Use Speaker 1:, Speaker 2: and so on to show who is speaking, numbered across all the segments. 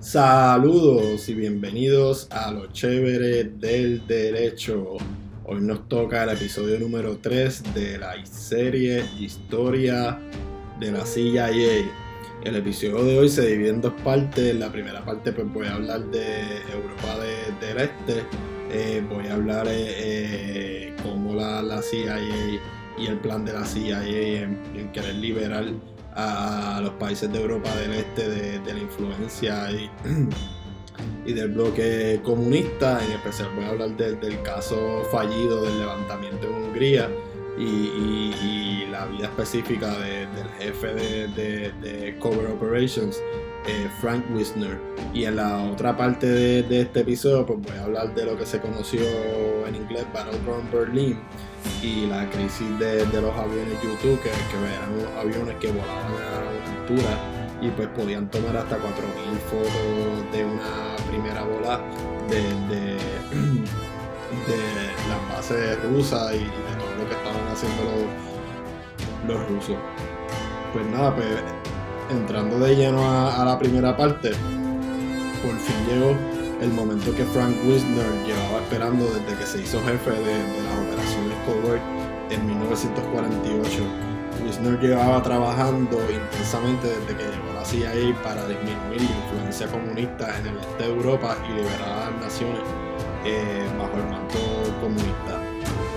Speaker 1: Saludos y bienvenidos a lo chévere del derecho. Hoy nos toca el episodio número 3 de la serie Historia de la CIA. El episodio de hoy se divide en dos partes. La primera parte pues voy a hablar de Europa del Este. Eh, voy a hablar de eh, eh, cómo la, CIA y el plan de la CIA en, en querer liberar a los países de Europa del Este de, la influencia y, y, del bloque comunista. En especial voy a hablar del caso fallido del levantamiento en Hungría y, la vida específica del jefe de, de, Cover Operations, eh, Frank Wisner. Y en la otra parte de, este episodio pues voy a hablar de lo que se conoció en inglés Battleground Berlin y la crisis de, los aviones YouTube, que, eran aviones que volaban a altura y pues podían tomar hasta 4.000 fotos de una primera bola de, de, las bases rusas y de todo lo que estaban haciendo los, los rusos. Pues nada, pues entrando de lleno a, la primera parte, por fin llegó el momento que Frank Wisner llevaba esperando desde que se hizo jefe de, de las operaciones Covert en 1948. Wisner llevaba trabajando intensamente desde que llegó la CIA para disminuir la influencia comunista en el este de Europa y liberar a las naciones eh, bajo el manto comunista.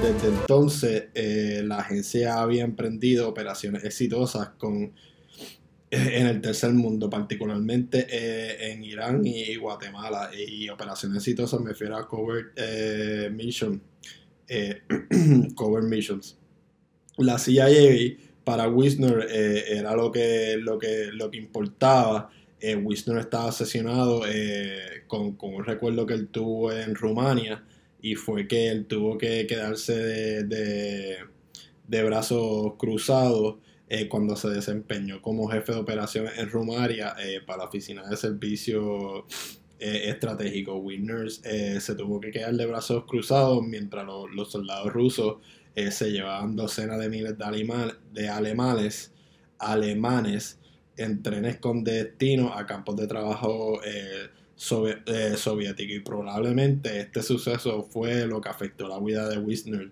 Speaker 1: Desde entonces, eh, la agencia había emprendido operaciones exitosas con en el tercer mundo, particularmente eh, en Irán y Guatemala. Y operaciones exitosas me refiero a Covert eh, Mission, eh, Missions. La CIA para Wisner era lo que, lo, que, lo que importaba. Wisner estaba asesinado con, con, un recuerdo que él tuvo en Rumania y fue que él tuvo que quedarse de, de brazos cruzados eh, cuando se desempeñó como jefe de operaciones en Rumaria eh, para la Oficina de Servicio eh, Estratégico. Winners se tuvo que quedar de brazos cruzados mientras los soldados rusos se llevaban docenas de miles de, alemanes, alemanes en trenes con destino a campos de trabajo soviéticos y probablemente este suceso fue lo que afectó la vida de Wisner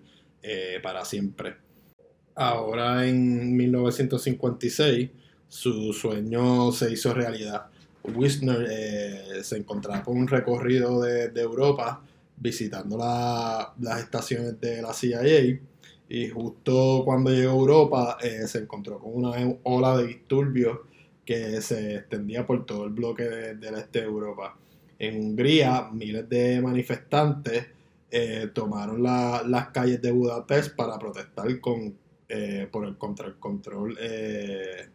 Speaker 1: para siempre. Ahora en 1956 su sueño se hizo realidad. Wisner eh, se encontraba con un recorrido de, Europa visitando las estaciones de la CIA y justo cuando llegó a Europa eh, se encontró con una ola de disturbios que se extendía por todo el bloque del este de Europa. En Hungría, miles de manifestantes eh, tomaron las calles de Budapest para protestar con, eh, por el contra el control eh,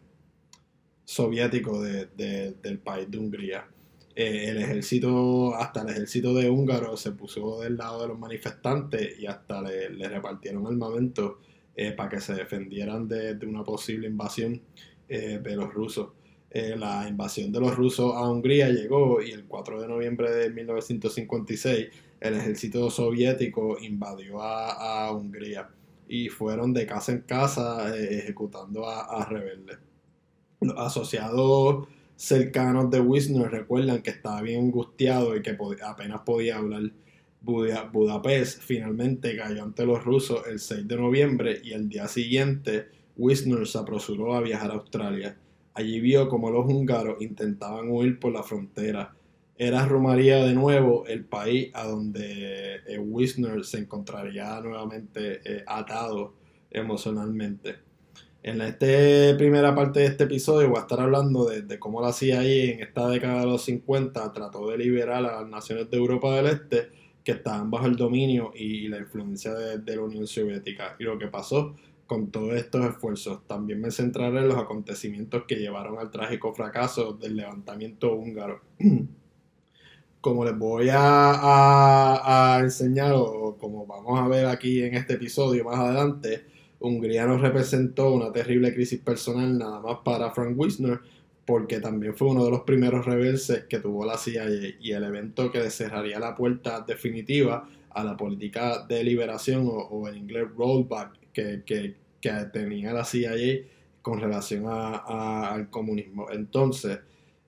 Speaker 1: soviético del país de Hungría. Eh, el ejército, hasta el ejército de húngaro se puso del lado de los manifestantes y hasta le, repartieron armamento para que se defendieran de, una posible invasión de los rusos. la invasión de los rusos a Hungría llegó y el 4 de noviembre de 1956 el ejército soviético invadió a Hungría y fueron de casa en casa eh, ejecutando a, rebeldes. Los asociados cercanos de Wisner recuerdan que estaba bien angustiado y que apenas podía hablar. Budapest finalmente cayó ante los rusos el 6 de noviembre y el día siguiente Wisner se apresuró a viajar a Australia. Allí vio como los húngaros intentaban huir por la frontera era Rumaría de nuevo el país a donde eh, Wisner se encontraría nuevamente eh, atado emocionalmente. En esta primera parte de este episodio voy a estar hablando de, cómo la CIA en esta década de los 50 trató de liberar a las naciones de Europa del Este que estaban bajo el dominio y la influencia de, de la Unión Soviética y lo que pasó con todos estos esfuerzos. También me centraré en los acontecimientos que llevaron al trágico fracaso del levantamiento húngaro. como les voy a, enseñar o como vamos a ver aquí en este episodio más adelante, Hungría nos representó una terrible crisis personal nada más para Frank Wisner porque también fue uno de los primeros reverses que tuvo la CIA y el evento que cerraría la puerta definitiva a la política de liberación o, en inglés rollback que, que, tenía la CIA con relación al comunismo. Entonces,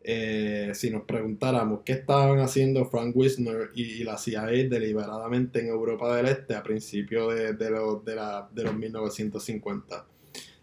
Speaker 1: eh, si nos preguntáramos qué estaban haciendo Frank Wisner y, la CIA deliberadamente en Europa del Este a principios de, de, de, la, de los 1950.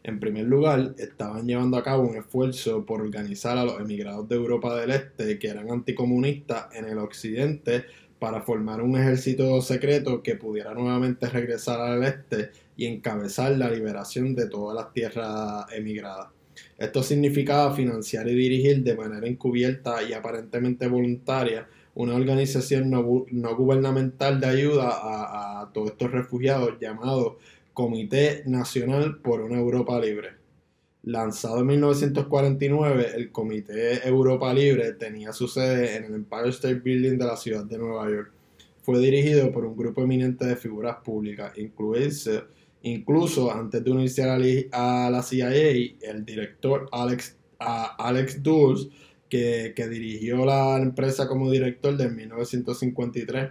Speaker 1: En primer lugar, estaban llevando a cabo un esfuerzo por organizar a los emigrados de Europa del Este que eran anticomunistas en el occidente para formar un ejército secreto que pudiera nuevamente regresar al este y encabezar la liberación de todas las tierras emigradas. Esto significaba financiar y dirigir de manera encubierta y aparentemente voluntaria una organización no, gubernamental de ayuda a, todos estos refugiados llamado Comité Nacional por una Europa Libre. Lanzado en 1949, el Comité Europa Libre tenía su sede en el Empire State Building de la ciudad de Nueva York. Fue dirigido por un grupo eminente de figuras públicas, incluirse, incluso antes de unirse a la, CIA, el director Alex, Alex Dulles, que, que, dirigió la empresa como director de 1953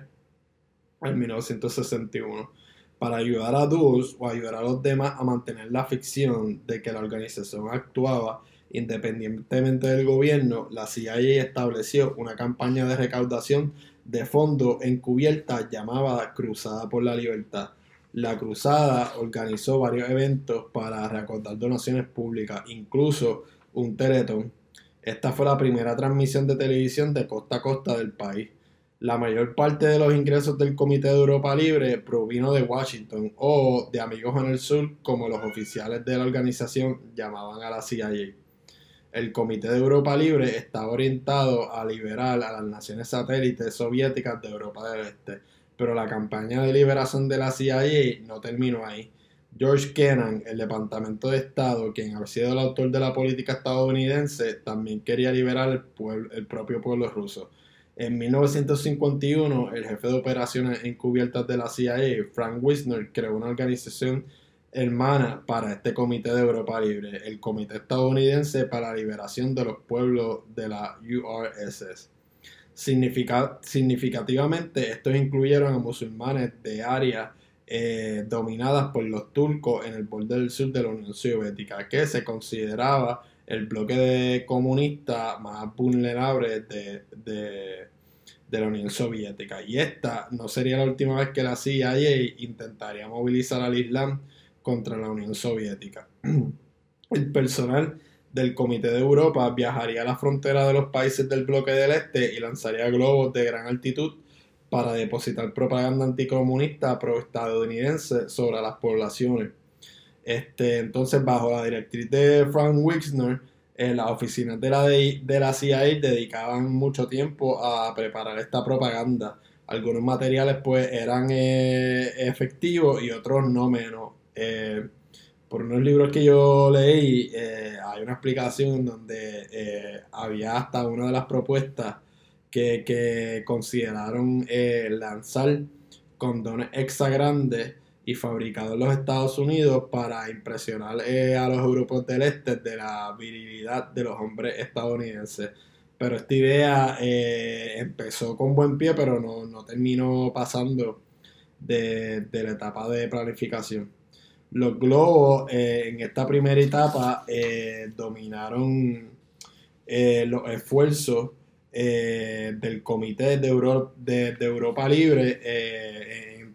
Speaker 1: al 1961 para ayudar a Dulles o ayudar a los demás a mantener la ficción de que la organización actuaba independientemente del gobierno, la CIA estableció una campaña de recaudación de fondos encubierta llamada Cruzada por la Libertad. La Cruzada organizó varios eventos para recaudar donaciones públicas, incluso un teletón. Esta fue la primera transmisión de televisión de costa a costa del país. La mayor parte de los ingresos del Comité de Europa Libre provino de Washington o de amigos en el sur, como los oficiales de la organización llamaban a la CIA. El Comité de Europa Libre estaba orientado a liberar a las naciones satélites soviéticas de Europa del Este, pero la campaña de liberación de la CIA no terminó ahí. George Kennan, el Departamento de Estado, quien había sido el autor de la política estadounidense, también quería liberar el, el propio pueblo ruso. En 1951, el jefe de operaciones encubiertas de la CIA, Frank Wisner, creó una organización hermana para este Comité de Europa Libre, el Comité Estadounidense para la Liberación de los Pueblos de la URSS. Significativamente, estos incluyeron a musulmanes de áreas eh, dominadas por los turcos en el borde del sur de la Unión Soviética, que se consideraba el bloque de comunista más vulnerable de, de, la Unión Soviética. Y esta no sería la última vez que la CIA intentaría movilizar al Islam contra la Unión Soviética. El personal del Comité de Europa viajaría a la frontera de los países del bloque del Este y lanzaría globos de gran altitud para depositar propaganda anticomunista pro-estadounidense sobre las poblaciones. Este, entonces, bajo la directriz de Frank Wixner, eh, las oficinas de la, de, la CIA dedicaban mucho tiempo a preparar esta propaganda. Algunos materiales pues eran eh, efectivos y otros no menos. Eh, por unos libros que yo leí, hay una explicación donde había hasta una de las propuestas que, consideraron lanzar condones extra grandes y fabricado en los Estados Unidos para impresionar eh, a los grupos del este de la virilidad de los hombres estadounidenses. Pero esta idea eh, empezó con buen pie, pero no, terminó pasando de, la etapa de planificación. Los globos eh, en esta primera etapa dominaron los esfuerzos del Comité de, de Europa Libre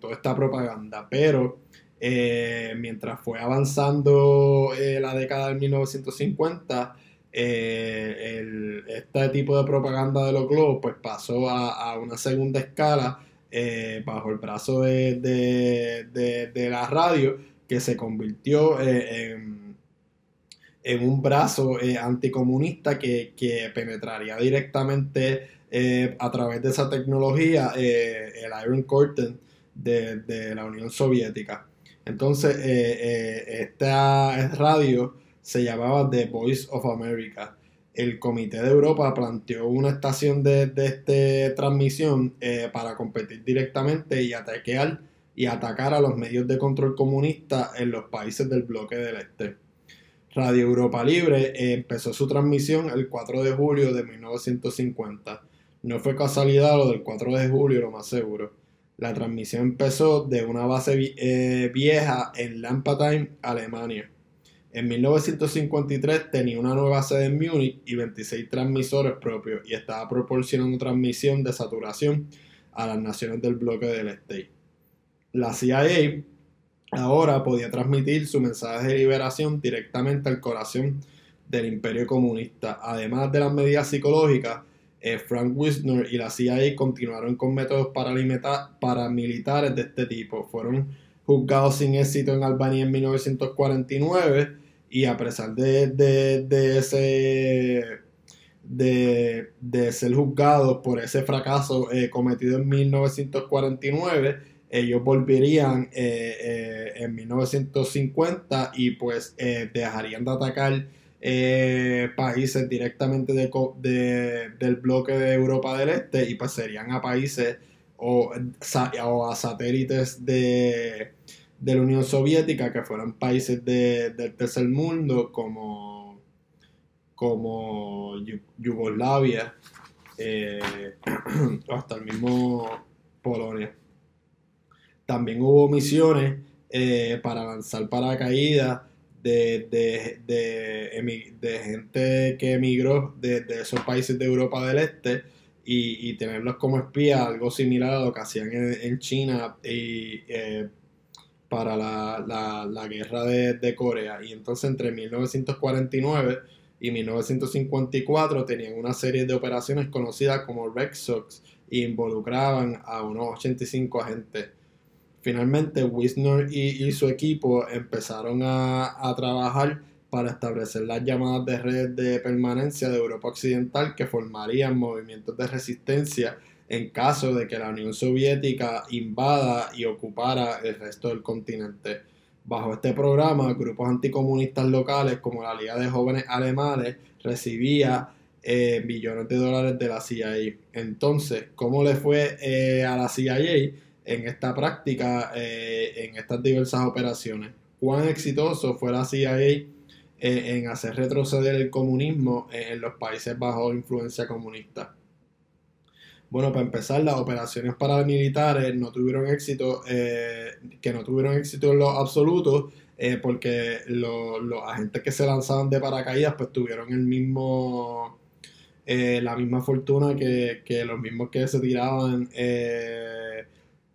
Speaker 1: toda esta propaganda, pero eh, mientras fue avanzando eh, la década del 1950, eh, este tipo de propaganda de los globos pues pasó a, una segunda escala bajo el brazo de, la radio que se convirtió en, en, un brazo anticomunista que, penetraría directamente a través de esa tecnología el Iron Curtain de, la Unión Soviética. Entonces, eh, eh, esta radio se llamaba The Voice of America. El Comité de Europa planteó una estación de, de esta transmisión eh, para competir directamente y ataquear y atacar a los medios de control comunista en los países del bloque del Este. Radio Europa Libre empezó su transmisión el 4 de julio de 1950. No fue casualidad lo del 4 de julio, lo más seguro. La transmisión empezó de una base eh, vieja en Lampatine, Alemania. En 1953 tenía una nueva sede en Múnich y 26 transmisores propios y estaba proporcionando transmisión de saturación a las naciones del bloque del Este. La CIA ahora podía transmitir su mensaje de liberación directamente al corazón del imperio comunista. Además de las medidas psicológicas, eh, Frank Wisner y la CIA continuaron con métodos paramilitares de este tipo. Fueron juzgados sin éxito en Albania en 1949 y a pesar de, de, ese de, ser juzgados por ese fracaso eh, cometido en 1949 ellos volverían eh, eh, en 1950 y pues dejarían de atacar países directamente de, del bloque de Europa del Este y pues serían a países o, a satélites de, de la Unión Soviética, que fueron países del tercer mundo como, como Yugoslavia, eh, hasta el mismo Polonia. También hubo misiones eh, para lanzar paracaídas de, de, gente que emigró de, esos países de Europa del Este y, tenerlos como espías, algo similar a lo que hacían en, China y eh, para la, guerra de, Corea. Y entonces entre 1949 y 1954 tenían una serie de operaciones conocidas como Red Sox e involucraban a unos 85 agentes. Finalmente, Wisner y, su equipo empezaron a, a, trabajar para establecer las llamadas de red de permanencia de Europa Occidental que formarían movimientos de resistencia en caso de que la Unión Soviética invada y ocupara el resto del continente. Bajo este programa, grupos anticomunistas locales como la Liga de Jóvenes Alemanes recibía eh, billones de dólares de la CIA. Entonces, ¿cómo le fue eh, a la CIA en esta práctica, eh, en estas diversas operaciones? ¿Cuán exitoso fue la CIA en hacer retroceder el comunismo en los países bajo influencia comunista? Bueno, para empezar, las operaciones paramilitares no tuvieron éxito, eh, que no tuvieron éxito en lo absoluto, eh, porque los agentes que se lanzaban de paracaídas, pues tuvieron el mismo, eh, la misma fortuna que, los mismos que se tiraban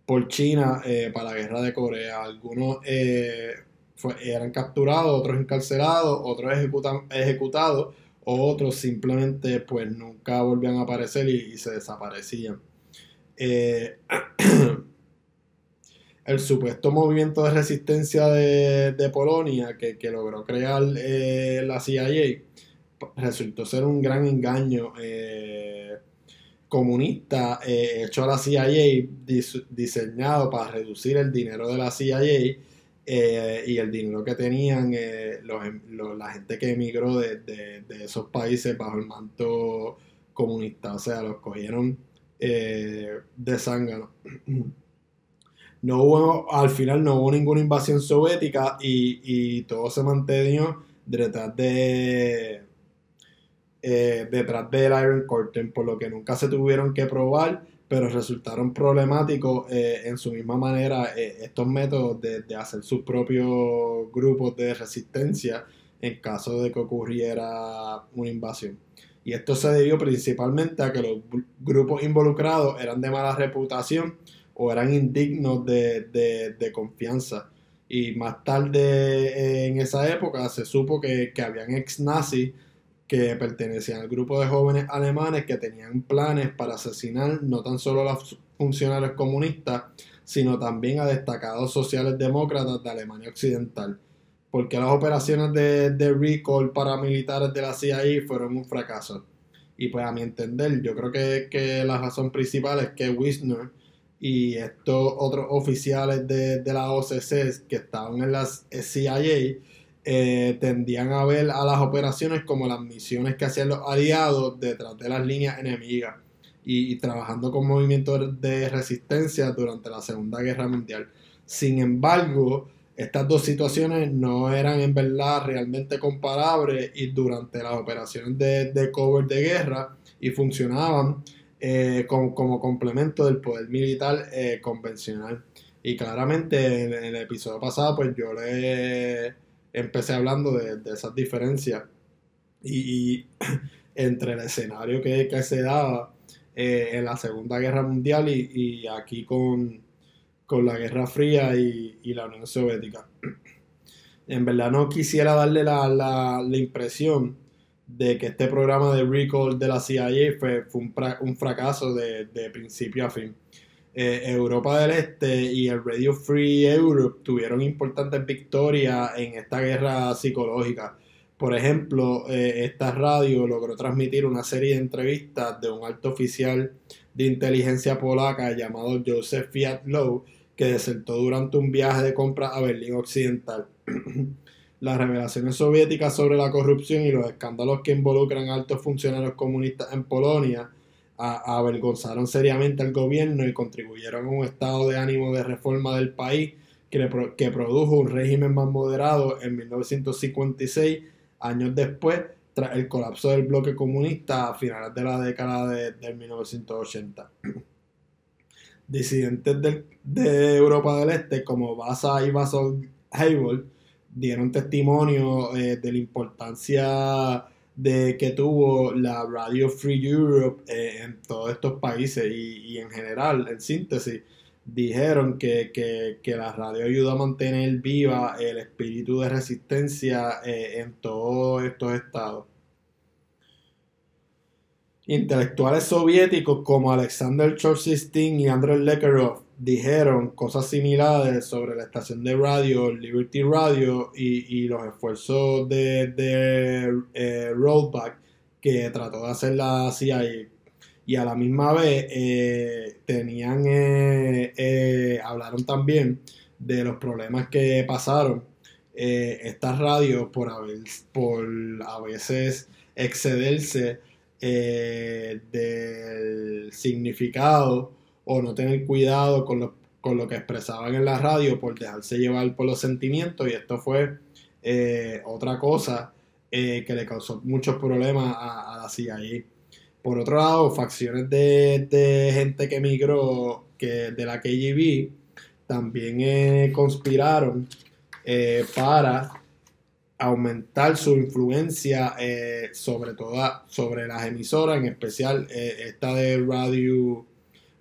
Speaker 1: por China para la guerra de Corea. Algunos eran capturados, otros encarcelados, otros ejecutados otros simplemente pues nunca volvían a aparecer y, se desaparecían. Eh, el supuesto movimiento de resistencia de, Polonia que, logró crear eh, la CIA resultó ser un gran engaño eh, comunista hecho a la CIA diseñado para reducir el dinero de la CIA eh, y el dinero que tenían eh, em, la gente que emigró de, esos países bajo el manto comunista. O sea, los cogieron eh, de sangre. No hubo, al final no hubo ninguna invasión soviética y, todo se mantuvo detrás de detrás del Iron Curtain, por lo que nunca se tuvieron que probar pero resultaron problemáticos eh, en su misma manera eh, estos métodos de, hacer sus propios grupos de resistencia en caso de que ocurriera una invasión. Y esto se debió principalmente a que los grupos involucrados eran de mala reputación o eran indignos de, confianza. Y más tarde eh, en esa época se supo que, que habían ex nazis que pertenecían al grupo de jóvenes alemanes que tenían planes para asesinar no tan solo a los funcionarios comunistas, sino también a destacados sociales demócratas de Alemania Occidental. Porque las operaciones de, de recall paramilitares de la CIA fueron un fracaso. Y pues a mi entender, yo creo que, que la razón principal es que Wisner y estos otros oficiales de, de la OCC que estaban en la CIA eh, tendían a ver a las operaciones como las misiones que hacían los aliados detrás de las líneas enemigas y, trabajando con movimientos de resistencia durante la Segunda Guerra Mundial. Sin embargo, estas dos situaciones no eran en verdad realmente comparables y durante las operaciones de, cover de guerra y funcionaban eh, como, complemento del poder militar eh, convencional. Y claramente en, el episodio pasado, pues yo le empecé hablando de, esas diferencias. Y, entre el escenario que, se daba eh, en la Segunda Guerra Mundial y, aquí con, la Guerra Fría y, la Unión Soviética. En verdad no quisiera darle la, la, impresión de que este programa de recall de la CIA fue, un, fracaso de, de principio a fin. Eh, Europa del Este y el Radio Free Europe tuvieron importantes victorias en esta guerra psicológica. Por ejemplo, eh, esta radio logró transmitir una serie de entrevistas de un alto oficial de inteligencia polaca llamado Joseph Fiatlow, que desertó durante un viaje de compra a Berlín Occidental. Las revelaciones soviéticas sobre la corrupción y los escándalos que involucran a altos funcionarios comunistas en Polonia avergonzaron seriamente al gobierno y contribuyeron a un estado de ánimo de reforma del país que, que produjo un régimen más moderado en 1956, años después, tras el colapso del bloque comunista a finales de la década de, 1980. Disidentes de Europa del Este como Basa y Basol Heibel dieron testimonio eh, de la importancia de que tuvo la Radio Free Europe eh, en todos estos países y, en general, en síntesis, dijeron que, la radio ayuda a mantener viva el espíritu de resistencia eh, en todos estos estados. Intelectuales soviéticos como Alexander Chorchestin y Andrei Lekharov dijeron cosas similares sobre la estación de radio Liberty Radio y, los esfuerzos de, de eh, Rollback que trató de hacer la CIA y a la misma vez eh, tenían eh, hablaron también de los problemas que pasaron estas radios por, por a veces excederse del significado o no tener cuidado con lo, con lo que expresaban en la radio por dejarse llevar por los sentimientos y esto fue eh, otra cosa eh, que le causó muchos problemas a, la CIA. Por otro lado, facciones de, gente que emigró que, de la KGB también eh, conspiraron para aumentar su influencia sobre toda sobre las emisoras, en especial esta de Radio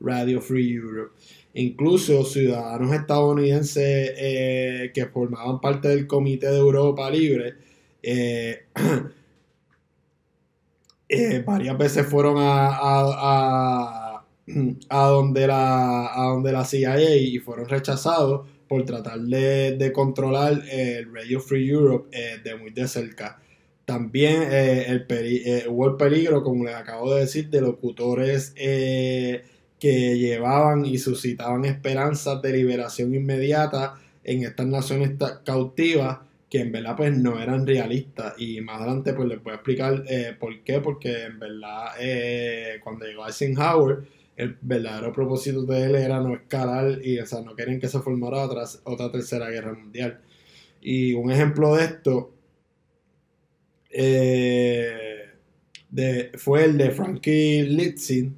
Speaker 1: Radio Free Europe. Incluso ciudadanos estadounidenses eh, que formaban parte del Comité de Europa Libre eh, eh, varias veces fueron a, a, donde la, a donde la CIA y fueron rechazados por tratar de, controlar el Radio Free Europe de muy de cerca. También el hubo el peligro, como les acabo de decir, de locutores que llevaban y suscitaban esperanzas de liberación inmediata en estas naciones cautivas que en verdad pues no eran realistas. Y más adelante pues les voy a explicar eh, por qué. Porque en verdad eh, cuando llegó Eisenhower el verdadero propósito de él era no escalar y o sea no querían que se formara otra, otra tercera guerra mundial. Y un ejemplo de esto eh, fue el de Frankie Litzin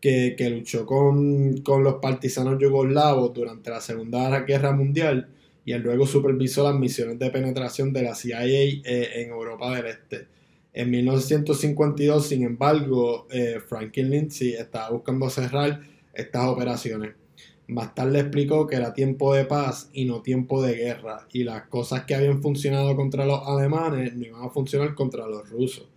Speaker 1: que, luchó con, los partisanos yugoslavos durante la Segunda Guerra Mundial y luego supervisó las misiones de penetración de la CIA eh, en Europa del Este. En 1952, sin embargo, eh, Franklin Lindsay estaba buscando cerrar estas operaciones. Más tarde explicó que era tiempo de paz y no tiempo de guerra, y las cosas que habían funcionado contra los alemanes no iban a funcionar contra los rusos.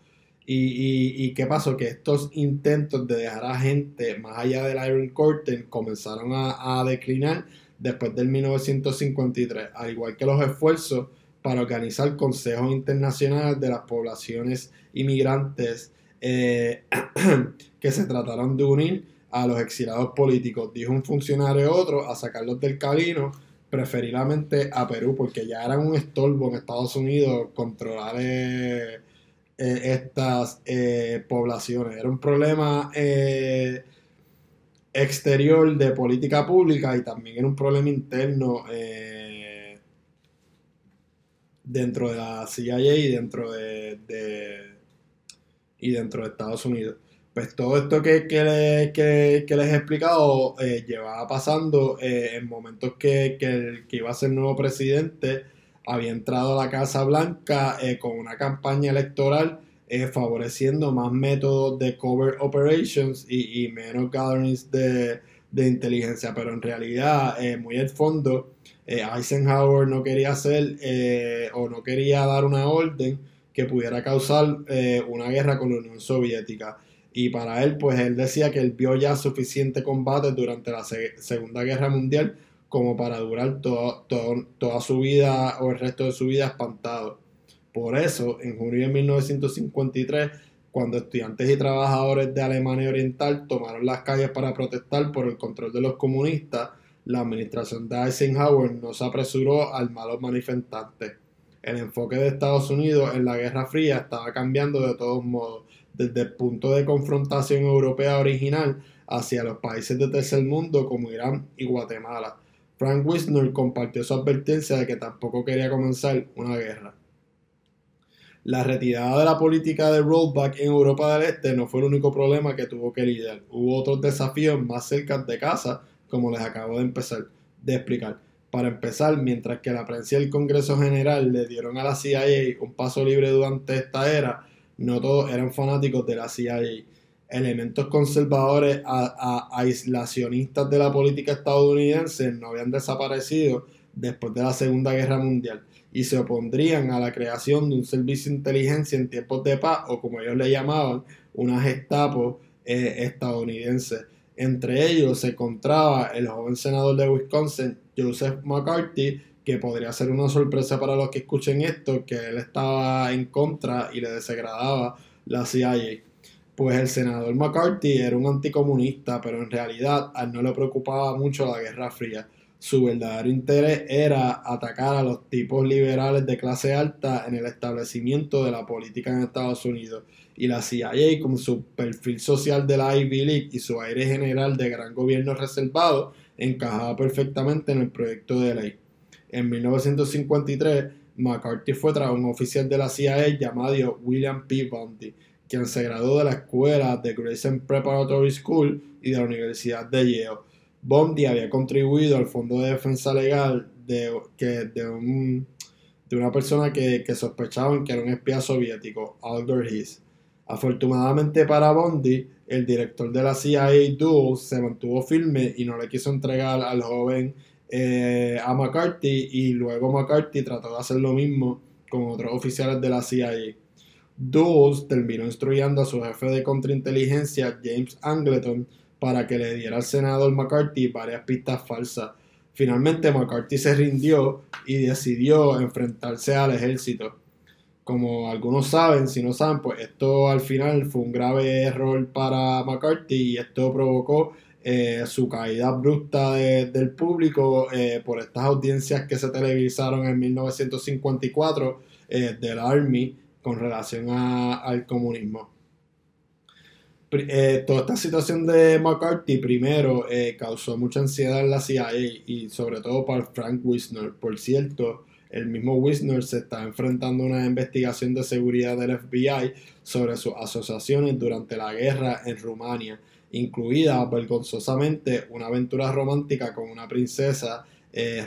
Speaker 1: Y, qué pasó? Que estos intentos de dejar a gente más allá del Iron Curtain comenzaron a, declinar después del 1953, al igual que los esfuerzos para organizar consejos internacionales de las poblaciones inmigrantes eh, que se trataron de unir a los exilados políticos. Dijo un funcionario otro a sacarlos del camino, preferiblemente a Perú, porque ya eran un estorbo en Estados Unidos controlar... Eh, eh, estas eh, poblaciones. Era un problema eh, exterior de política pública y también era un problema interno dentro de la CIA y dentro de, y dentro de Estados Unidos. Pues todo esto que, que, que, les he explicado llevaba pasando en momentos que, que iba a ser nuevo presidente había entrado a la Casa Blanca eh, con una campaña electoral eh, favoreciendo más métodos de cover operations y, menos gatherings de, inteligencia, pero en realidad, eh, muy al fondo, Eisenhower no quería hacer o no quería dar una orden que pudiera causar una guerra con la Unión Soviética. Y para él, pues él decía que él vio ya suficiente combate durante la Segunda Guerra Mundial como para durar toda su vida o el resto de su vida espantado. Por eso, en junio de 1953, cuando estudiantes y trabajadores de Alemania Oriental tomaron las calles para protestar por el control de los comunistas, la administración de Eisenhower no se apresuró al malos manifestantes. El enfoque de Estados Unidos en la Guerra Fría estaba cambiando de todos modos, desde el punto de confrontación europea original hacia los países de tercer mundo como Irán y Guatemala. Frank Wisner compartió su advertencia de que tampoco quería comenzar una guerra. La retirada de la política de rollback en Europa del Este no fue el único problema que tuvo que lidiar. Hubo otros desafíos más cerca de casa, como les acabo de empezar de explicar. Para empezar, mientras que la prensa y el Congreso General le dieron a la CIA un paso libre durante esta era, no todos eran fanáticos de la CIA elementos conservadores aislacionistas de la política estadounidense no habían desaparecido después de la Segunda Guerra Mundial y se opondrían a la creación de un servicio de inteligencia en tiempos de paz o como ellos le llamaban, una Gestapo eh, estadounidense. Entre ellos se encontraba el joven senador de Wisconsin, Joseph McCarthy, que podría ser una sorpresa para los que escuchen esto, que él estaba en contra y le desagradaba la CIA pues el senador McCarthy era un anticomunista, pero en realidad a él no le preocupaba mucho la Guerra Fría. Su verdadero interés era atacar a los tipos liberales de clase alta en el establecimiento de la política en Estados Unidos. Y la CIA, con su perfil social de la Ivy League y su aire general de gran gobierno reservado, encajaba perfectamente en el proyecto de ley. En 1953, McCarthy fue tras un oficial de la CIA llamado William P. Bundy, quien se graduó de la escuela de Grayson Preparatory School y de la Universidad de Yale. Bondi había contribuido al Fondo de Defensa Legal de, que, de, de una persona que, que, sospechaban que era un espía soviético, Alder Hiss. Afortunadamente para Bondi, el director de la CIA, Duel, se mantuvo firme y no le quiso entregar al joven eh, a McCarthy y luego McCarthy trató de hacer lo mismo con otros oficiales de la CIA. Dawes terminó instruyendo a su jefe de contrainteligencia, James Angleton, para que le diera al senador McCarthy varias pistas falsas. Finalmente McCarthy se rindió y decidió enfrentarse al ejército. Como algunos saben, si no saben, pues esto al final fue un grave error para McCarthy y esto provocó eh, su caída abrupta del público eh, por estas audiencias que se televisaron en 1954 eh, del Army con relación al comunismo. Eh, toda esta situación de McCarthy primero eh, causó mucha ansiedad en la CIA y sobre todo para Frank Wisner. Por cierto, el mismo Wisner se está enfrentando a una investigación de seguridad del FBI sobre sus asociaciones durante la guerra en Rumania, incluida vergonzosamente una aventura romántica con una princesa eh,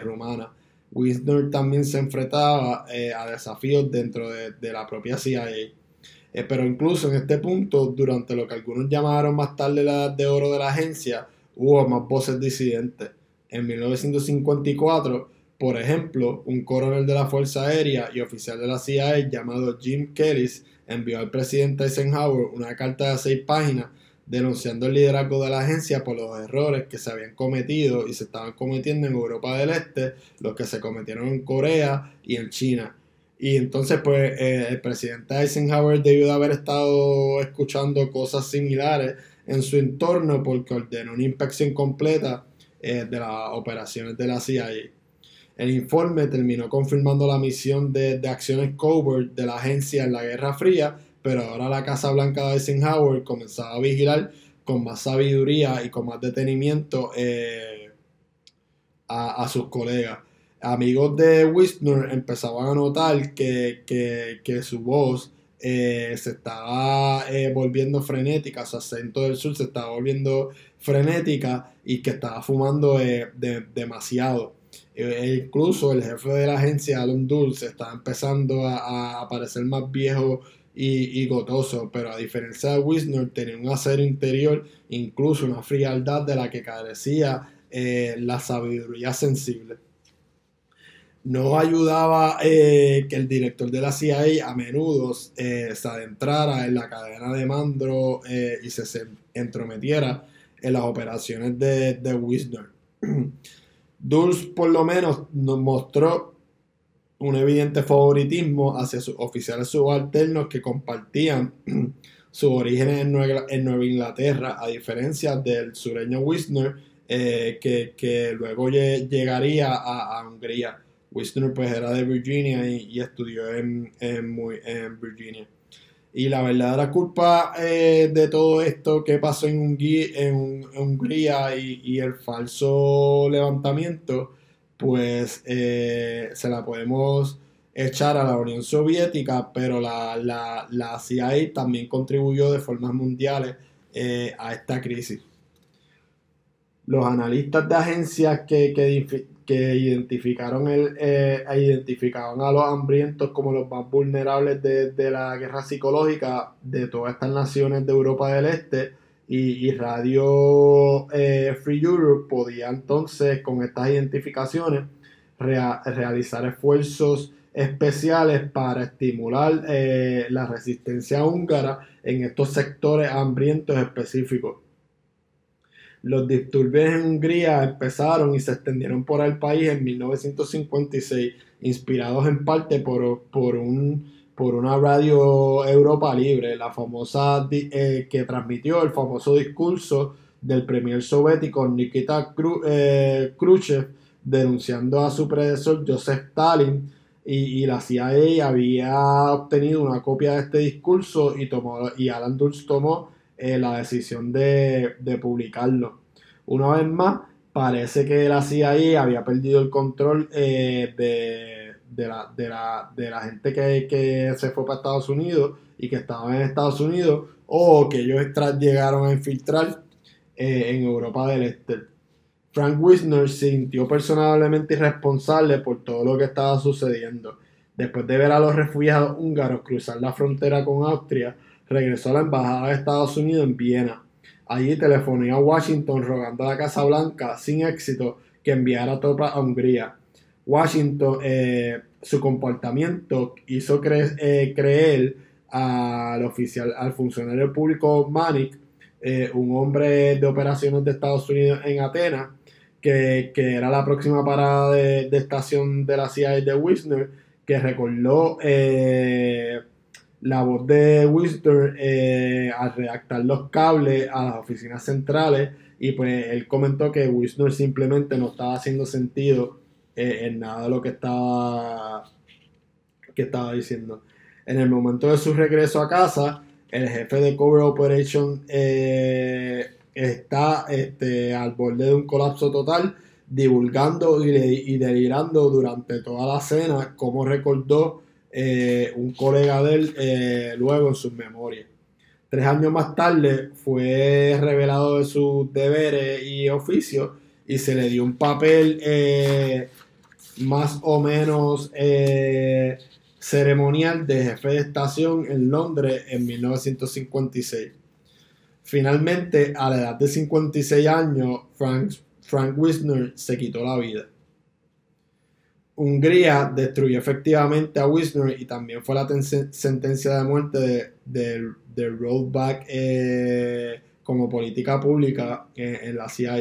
Speaker 1: rumana. Wisner también se enfrentaba eh, a desafíos dentro de, la propia CIA. Eh, pero incluso en este punto, durante lo que algunos llamaron más tarde la edad de oro de la agencia, hubo más voces disidentes. En 1954, por ejemplo, un coronel de la Fuerza Aérea y oficial de la CIA llamado Jim Kellis envió al presidente Eisenhower una carta de seis páginas denunciando el liderazgo de la agencia por los errores que se habían cometido y se estaban cometiendo en Europa del Este, los que se cometieron en Corea y en China. Y entonces, pues, eh, el presidente Eisenhower debió de haber estado escuchando cosas similares en su entorno porque ordenó una inspección completa eh, de las operaciones de la CIA. El informe terminó confirmando la misión de, de acciones covert de la agencia en la Guerra Fría pero ahora la Casa Blanca de Eisenhower comenzaba a vigilar con más sabiduría y con más detenimiento eh, a, sus colegas. Amigos de Wisner empezaban a notar que, su voz eh, se estaba eh, volviendo frenética, su acento del sur se estaba volviendo frenética y que estaba fumando demasiado. E incluso el jefe de la agencia, Alan Dulce, estaba empezando a, a parecer más viejo y, gotoso, pero a diferencia de Wisner, tenía un acero interior, incluso una frialdad de la que carecía eh, la sabiduría sensible. No ayudaba eh, que el director de la CIA a menudo eh, se adentrara en la cadena de mando y se, entrometiera en las operaciones de, de Wisner. Dulce por lo menos nos mostró un evidente favoritismo hacia sus oficiales subalternos que compartían sus orígenes en Nueva, Inglaterra, a diferencia del sureño Wisner, eh, que, luego llegaría a, Hungría. Wisner pues era de Virginia y, estudió en, Virginia. Y la verdadera culpa eh, de todo esto que pasó en, Hungría y el falso levantamiento pues eh, se la podemos echar a la Unión Soviética, pero la, la, CIA también contribuyó de formas mundiales eh, a esta crisis. Los analistas de agencias que, identificaron, el, eh, identificaron a los hambrientos como los más vulnerables de, de la guerra psicológica de todas estas naciones de Europa del Este, y, Radio eh, Free Europe podía entonces con estas identificaciones realizar esfuerzos especiales para estimular eh, la resistencia húngara en estos sectores hambrientos específicos. Los disturbios en Hungría empezaron y se extendieron por el país en 1956, inspirados en parte por, por un por una radio Europa Libre, la famosa eh, que transmitió el famoso discurso del premier soviético Nikita eh, Khrushchev denunciando a su predecesor Joseph Stalin y, la CIA había obtenido una copia de este discurso y, tomó, y Alan Dulce tomó eh, la decisión de, de publicarlo. Una vez más, parece que la CIA había perdido el control de de la, de la, de la gente que, que, se fue para Estados Unidos y que estaban en Estados Unidos o que ellos llegaron a infiltrar eh, en Europa del Este. Frank Wisner se sintió personalmente irresponsable por todo lo que estaba sucediendo. Después de ver a los refugiados húngaros cruzar la frontera con Austria, regresó a la embajada de Estados Unidos en Viena. Allí telefonó a Washington rogando a la Casa Blanca, sin éxito, que enviara tropas a Hungría. Washington, eh, su comportamiento hizo eh, creer al oficial, al funcionario público Manic, eh, un hombre de operaciones de Estados Unidos en Atenas, que, era la próxima parada de, estación de la CIA de Wisner, que recordó la voz de Wisner al redactar los cables a las oficinas centrales y pues él comentó que Wisner simplemente no estaba haciendo sentido eh, en nada de lo que estaba, que estaba diciendo. En el momento de su regreso a casa, el jefe de Cover Operation eh, está este, al borde de un colapso total, divulgando y, delirando durante toda la cena, como recordó eh, un colega de él luego en sus memorias. Tres años más tarde fue revelado de sus deberes y oficios y se le dio un papel más o menos eh, ceremonial de jefe de estación en Londres en 1956. Finalmente, a la edad de 56 años, Frank, Frank Wisner se quitó la vida. Hungría destruyó efectivamente a Wisner y también fue la sentencia de muerte de, de, rollback eh, como política pública en la CIA.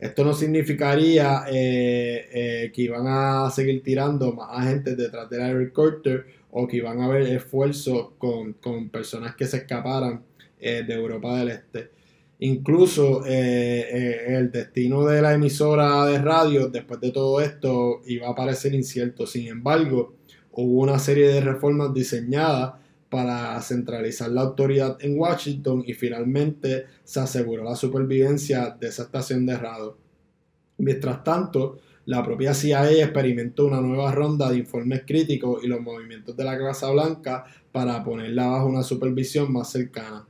Speaker 1: Esto no significaría eh, eh, que iban a seguir tirando más agentes detrás del Carter o que iban a haber esfuerzos con, personas que se escaparan eh, de Europa del Este. Incluso el destino de la emisora de radio después de todo esto iba a parecer incierto. Sin embargo, hubo una serie de reformas diseñadas para centralizar la autoridad en Washington y finalmente se aseguró la supervivencia de esa estación de radio. Mientras tanto, la propia CIA experimentó una nueva ronda de informes críticos y los movimientos de la Casa Blanca para ponerla bajo una supervisión más cercana.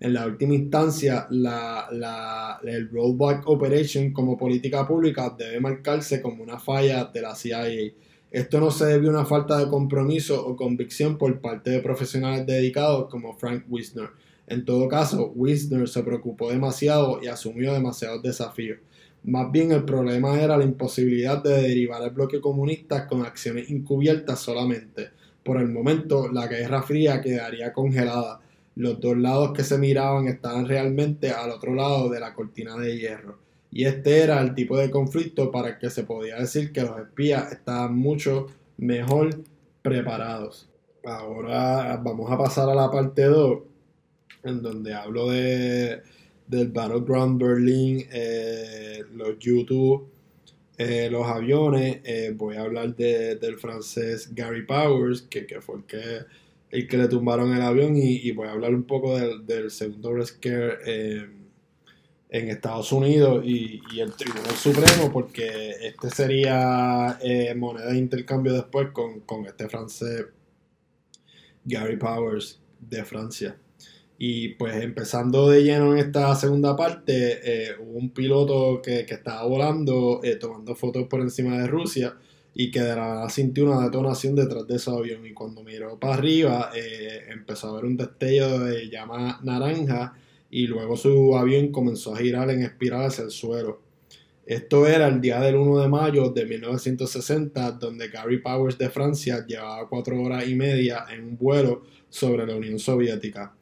Speaker 1: En la última instancia, la, el rollback operation como política pública debe marcarse como una falla de la CIA. Esto no se debe a una falta de compromiso o convicción por parte de profesionales dedicados como Frank Wisner. En todo caso, Wisner se preocupó demasiado y asumió demasiados desafíos. Más bien el problema era la imposibilidad de derivar el bloque comunista con acciones encubiertas solamente. Por el momento, la Guerra Fría quedaría congelada. Los dos lados que se miraban estaban realmente al otro lado de la cortina de hierro. Y este era el tipo de conflicto para el que se podía decir que los espías estaban mucho mejor preparados. Ahora vamos a pasar a la parte 2, en donde hablo de del Battleground Berlin, eh, los YouTube, eh, los aviones. Eh, voy a hablar del francés Gary Powers, que, fue el que, el que le tumbaron el avión, y, voy a hablar un poco del, segundo rescare en Estados Unidos y, el Tribunal Supremo, porque este sería moneda de intercambio después con, con este francés Gary Powers de Francia. Y pues empezando de lleno en esta segunda parte, eh, hubo un piloto que, estaba volando, eh, tomando fotos por encima de Rusia y que de la sintió una detonación detrás de su avión. Y cuando miró para arriba, eh, empezó a ver un destello de llama naranja y luego su avión comenzó a girar en espiral hacia el suelo. Esto era el día del 1 de mayo de 1960, donde Gary Powers de Francia llevaba cuatro horas y media en un vuelo sobre la Unión Soviética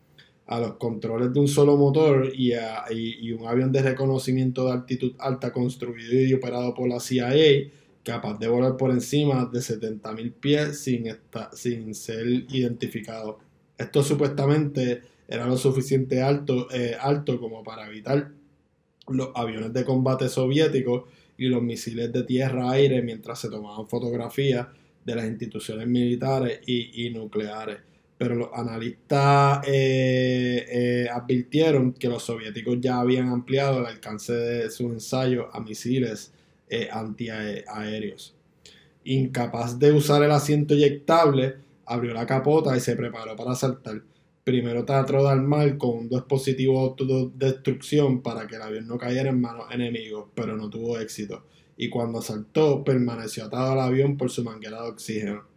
Speaker 1: a los controles de un solo motor y, un avión de reconocimiento de altitud alta construido y operado por la CIA, capaz de volar por encima de 70.000 pies sin, sin ser identificado. Esto supuestamente era lo suficiente alto, eh, alto como para evitar los aviones de combate soviéticos y los misiles de tierra-aire mientras se tomaban fotografías de las instituciones militares y nucleares pero los analistas eh, eh, advirtieron que los soviéticos ya habían ampliado el alcance de sus ensayos a misiles antiaéreos. Incapaz de usar el asiento eyectable, abrió la capota y se preparó para saltar. Primero trató de armar con un dispositivo de destrucción para que el avión no cayera en manos enemigos, pero no tuvo éxito. Y cuando saltó, permaneció atado al avión por su manguera de oxígeno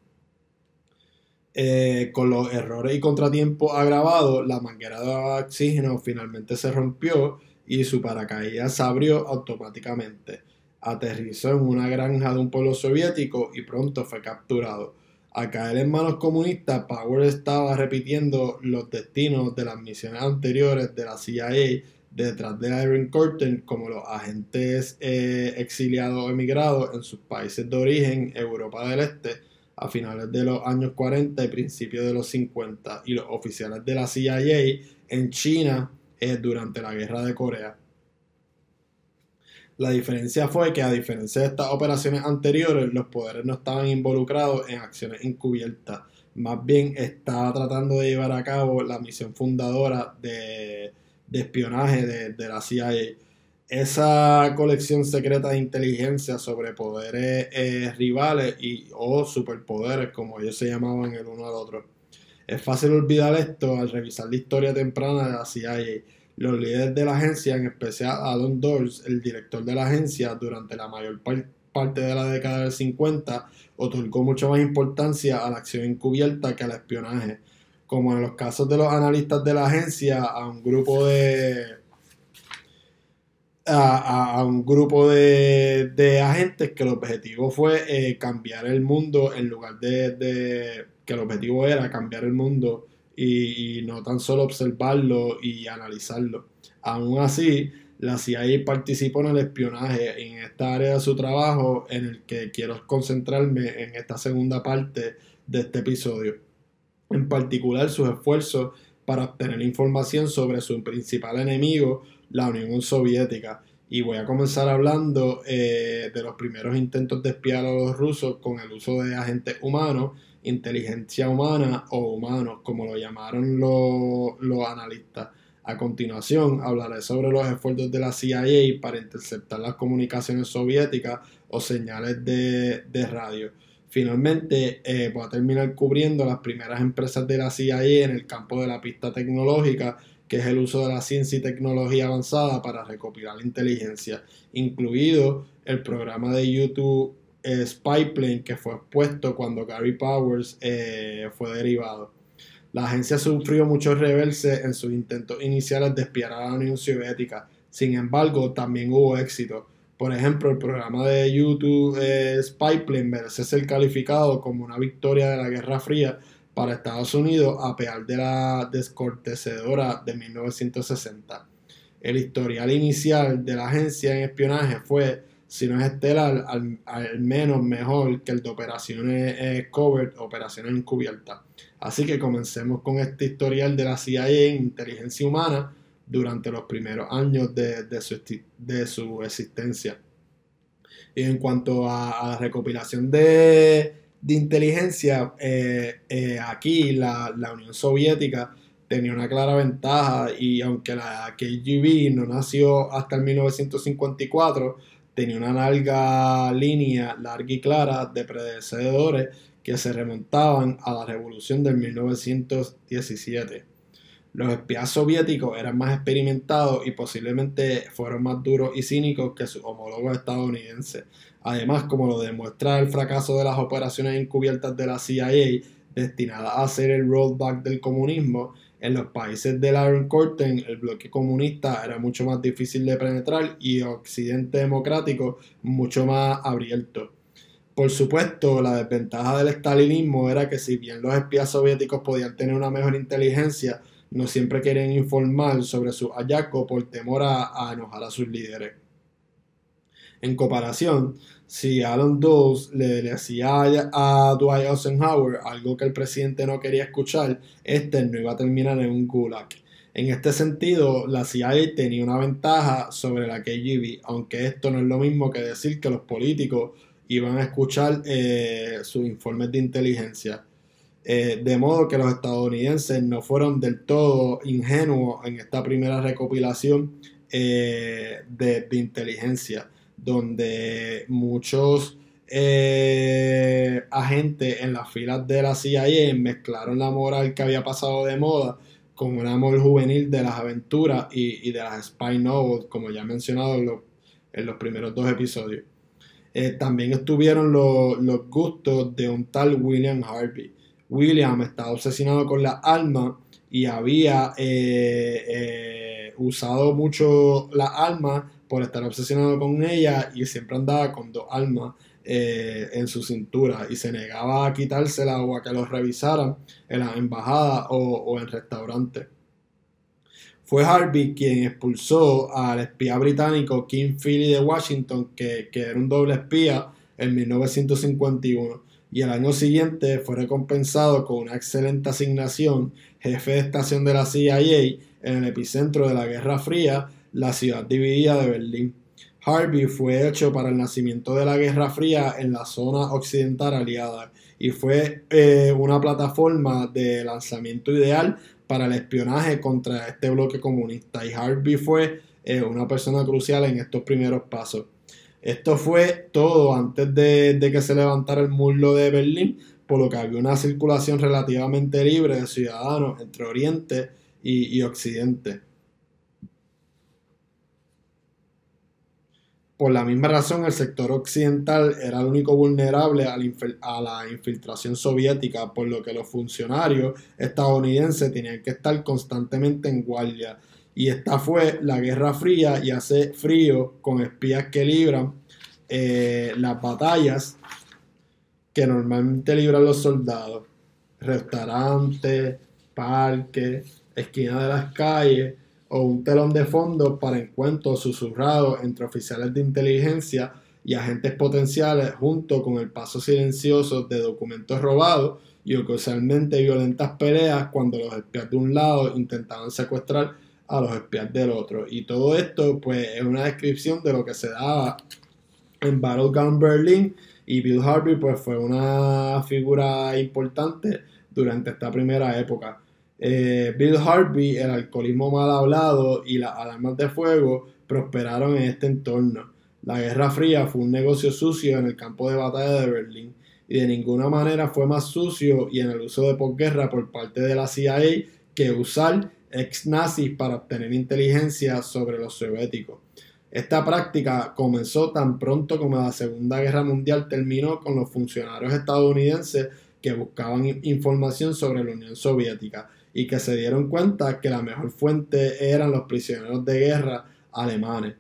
Speaker 1: eh, con los errores y contratiempos agravados, la manguera de oxígeno finalmente se rompió y su paracaídas se abrió automáticamente. Aterrizó en una granja de un pueblo soviético y pronto fue capturado. Al caer en manos comunistas, Power estaba repitiendo los destinos de las misiones anteriores de la CIA detrás de Iron Curtain como los agentes eh, exiliados o emigrados en sus países de origen, Europa del Este, a finales de los años 40 y principios de los 50 y los oficiales de la CIA en China eh, durante la guerra de Corea. La diferencia fue que a diferencia de estas operaciones anteriores, los poderes no estaban involucrados en acciones encubiertas, más bien estaba tratando de llevar a cabo la misión fundadora de, espionaje de, la CIA esa colección secreta de inteligencia sobre poderes eh, rivales y o superpoderes como ellos se llamaban el uno al otro. Es fácil olvidar esto al revisar la historia temprana de la CIA. Los líderes de la agencia, en especial Alan Dawes, el director de la agencia, durante la mayor parte de la década del 50, otorgó mucha más importancia a la acción encubierta que al espionaje. Como en los casos de los analistas de la agencia, a un grupo de a, un grupo de, agentes que el objetivo fue eh, cambiar el mundo en lugar de, que el objetivo era cambiar el mundo y, no tan solo observarlo y analizarlo. Aún así, la CIA participó en el espionaje en esta área de su trabajo en el que quiero concentrarme en esta segunda parte de este episodio. En particular, sus esfuerzos para obtener información sobre su principal enemigo, la Unión Soviética. Y voy a comenzar hablando eh, de los primeros intentos de espiar a los rusos con el uso de agentes humanos, inteligencia humana o humanos, como lo llamaron los, analistas. A continuación, hablaré sobre los esfuerzos de la CIA para interceptar las comunicaciones soviéticas o señales de, radio. Finalmente, eh, voy a terminar cubriendo las primeras empresas de la CIA en el campo de la pista tecnológica que es el uso de la ciencia y tecnología avanzada para recopilar inteligencia, incluido el programa de YouTube eh, Spyplane que fue expuesto cuando Gary Powers eh, fue derivado. La agencia sufrió muchos reverses en sus intentos iniciales de espiar a la Unión Soviética. Sin embargo, también hubo éxito. Por ejemplo, el programa de YouTube eh, Spyplane merece ser calificado como una victoria de la Guerra Fría para Estados Unidos a pesar de la descortecedora de 1960. El historial inicial de la agencia en espionaje fue, si no es estelar, al, menos mejor que el de operaciones eh, covert, operaciones encubiertas. Así que comencemos con este historial de la CIA en inteligencia humana durante los primeros años de, su, existencia. Y en cuanto a la recopilación de de inteligencia, eh, eh, aquí la, Unión Soviética tenía una clara ventaja y aunque la KGB no nació hasta el 1954, tenía una larga línea, larga y clara de predecesores que se remontaban a la revolución del 1917. Los espías soviéticos eran más experimentados y posiblemente fueron más duros y cínicos que sus homólogos estadounidenses, Además, como lo demuestra el fracaso de las operaciones encubiertas de la CIA destinadas a hacer el rollback del comunismo, en los países del Iron Curtain el bloque comunista era mucho más difícil de penetrar y Occidente democrático mucho más abierto. Por supuesto, la desventaja del estalinismo era que si bien los espías soviéticos podían tener una mejor inteligencia, no siempre querían informar sobre su hallazgo por temor a enojar a sus líderes. En comparación, si Alan Dulles le, decía a, Dwight Eisenhower algo que el presidente no quería escuchar, este no iba a terminar en un gulag. En este sentido, la CIA tenía una ventaja sobre la KGB, aunque esto no es lo mismo que decir que los políticos iban a escuchar eh, sus informes de inteligencia. Eh, de modo que los estadounidenses no fueron del todo ingenuos en esta primera recopilación eh, de inteligencia donde muchos eh, agentes en las filas de la CIA mezclaron la moral que había pasado de moda con un amor juvenil de las aventuras y, de las spy novels, como ya he mencionado en, los primeros dos episodios. Eh, también estuvieron los, gustos de un tal William Harvey. William estaba obsesionado con la alma y había eh, usado mucho la alma por estar obsesionado con ella y siempre andaba con dos almas eh, en su cintura y se negaba a quitársela o a que los revisaran en la embajada o, en restaurantes. Fue Harvey quien expulsó al espía británico King Philly de Washington, que, que era un doble espía, en 1951 y el año siguiente fue recompensado con una excelente asignación, jefe de estación de la CIA en el epicentro de la Guerra Fría la ciudad dividida de Berlín. Harvey fue hecho para el nacimiento de la Guerra Fría en la zona occidental aliada y fue eh, una plataforma de lanzamiento ideal para el espionaje contra este bloque comunista y Harvey fue eh, una persona crucial en estos primeros pasos. Esto fue todo antes de, que se levantara el muro de Berlín, por lo que había una circulación relativamente libre de ciudadanos entre Oriente y Occidente. Por la misma razón, el sector occidental era el único vulnerable a la, infiltración soviética, por lo que los funcionarios estadounidenses tenían que estar constantemente en guardia. Y esta fue la Guerra Fría y hace frío con espías que libran eh, las batallas que normalmente libran los soldados. Restaurantes, parques, esquinas de las calles o un telón de fondo para encuentros susurrados entre oficiales de inteligencia y agentes potenciales junto con el paso silencioso de documentos robados y ocasionalmente violentas peleas cuando los espías de un lado intentaban secuestrar a los espías del otro. Y todo esto pues es una descripción de lo que se daba en Battleground Berlin y Bill Harvey pues fue una figura importante durante esta primera época. Eh, Bill Harvey, el alcoholismo mal hablado y las alarmas de fuego prosperaron en este entorno. La Guerra Fría fue un negocio sucio en el campo de batalla de Berlín y de ninguna manera fue más sucio y en el uso de posguerra por parte de la CIA que usar ex nazis para obtener inteligencia sobre los soviéticos. Esta práctica comenzó tan pronto como la Segunda Guerra Mundial terminó con los funcionarios estadounidenses que buscaban información sobre la Unión Soviética y que se dieron cuenta que la mejor fuente eran los prisioneros de guerra alemanes.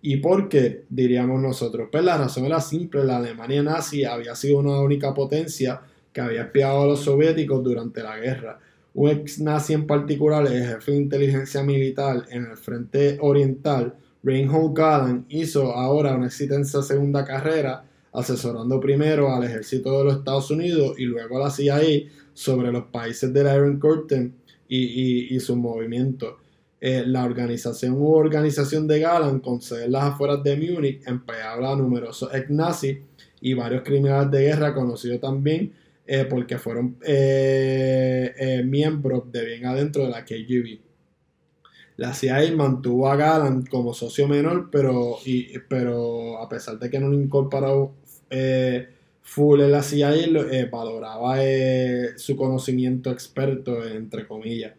Speaker 1: ¿Y por qué? Diríamos nosotros. Pues la razón era simple, la Alemania nazi había sido una única potencia que había espiado a los soviéticos durante la guerra. Un ex nazi en particular, el jefe de inteligencia militar en el frente oriental, Reinhold Galland, hizo ahora una exitosa segunda carrera asesorando primero al ejército de los Estados Unidos y luego a la CIA sobre los países del Iron Curtain y, y, sus movimientos. Eh, la organización u organización de Galan, con sede en las afueras de Múnich, empleaba a numerosos ex nazis y varios criminales de guerra conocidos también eh, porque fueron eh, miembros de bien adentro de la KGB. La CIA mantuvo a Galan como socio menor, pero, y, pero a pesar de que no incorporó full en la CIA eh, valoraba eh, su conocimiento experto, entre comillas.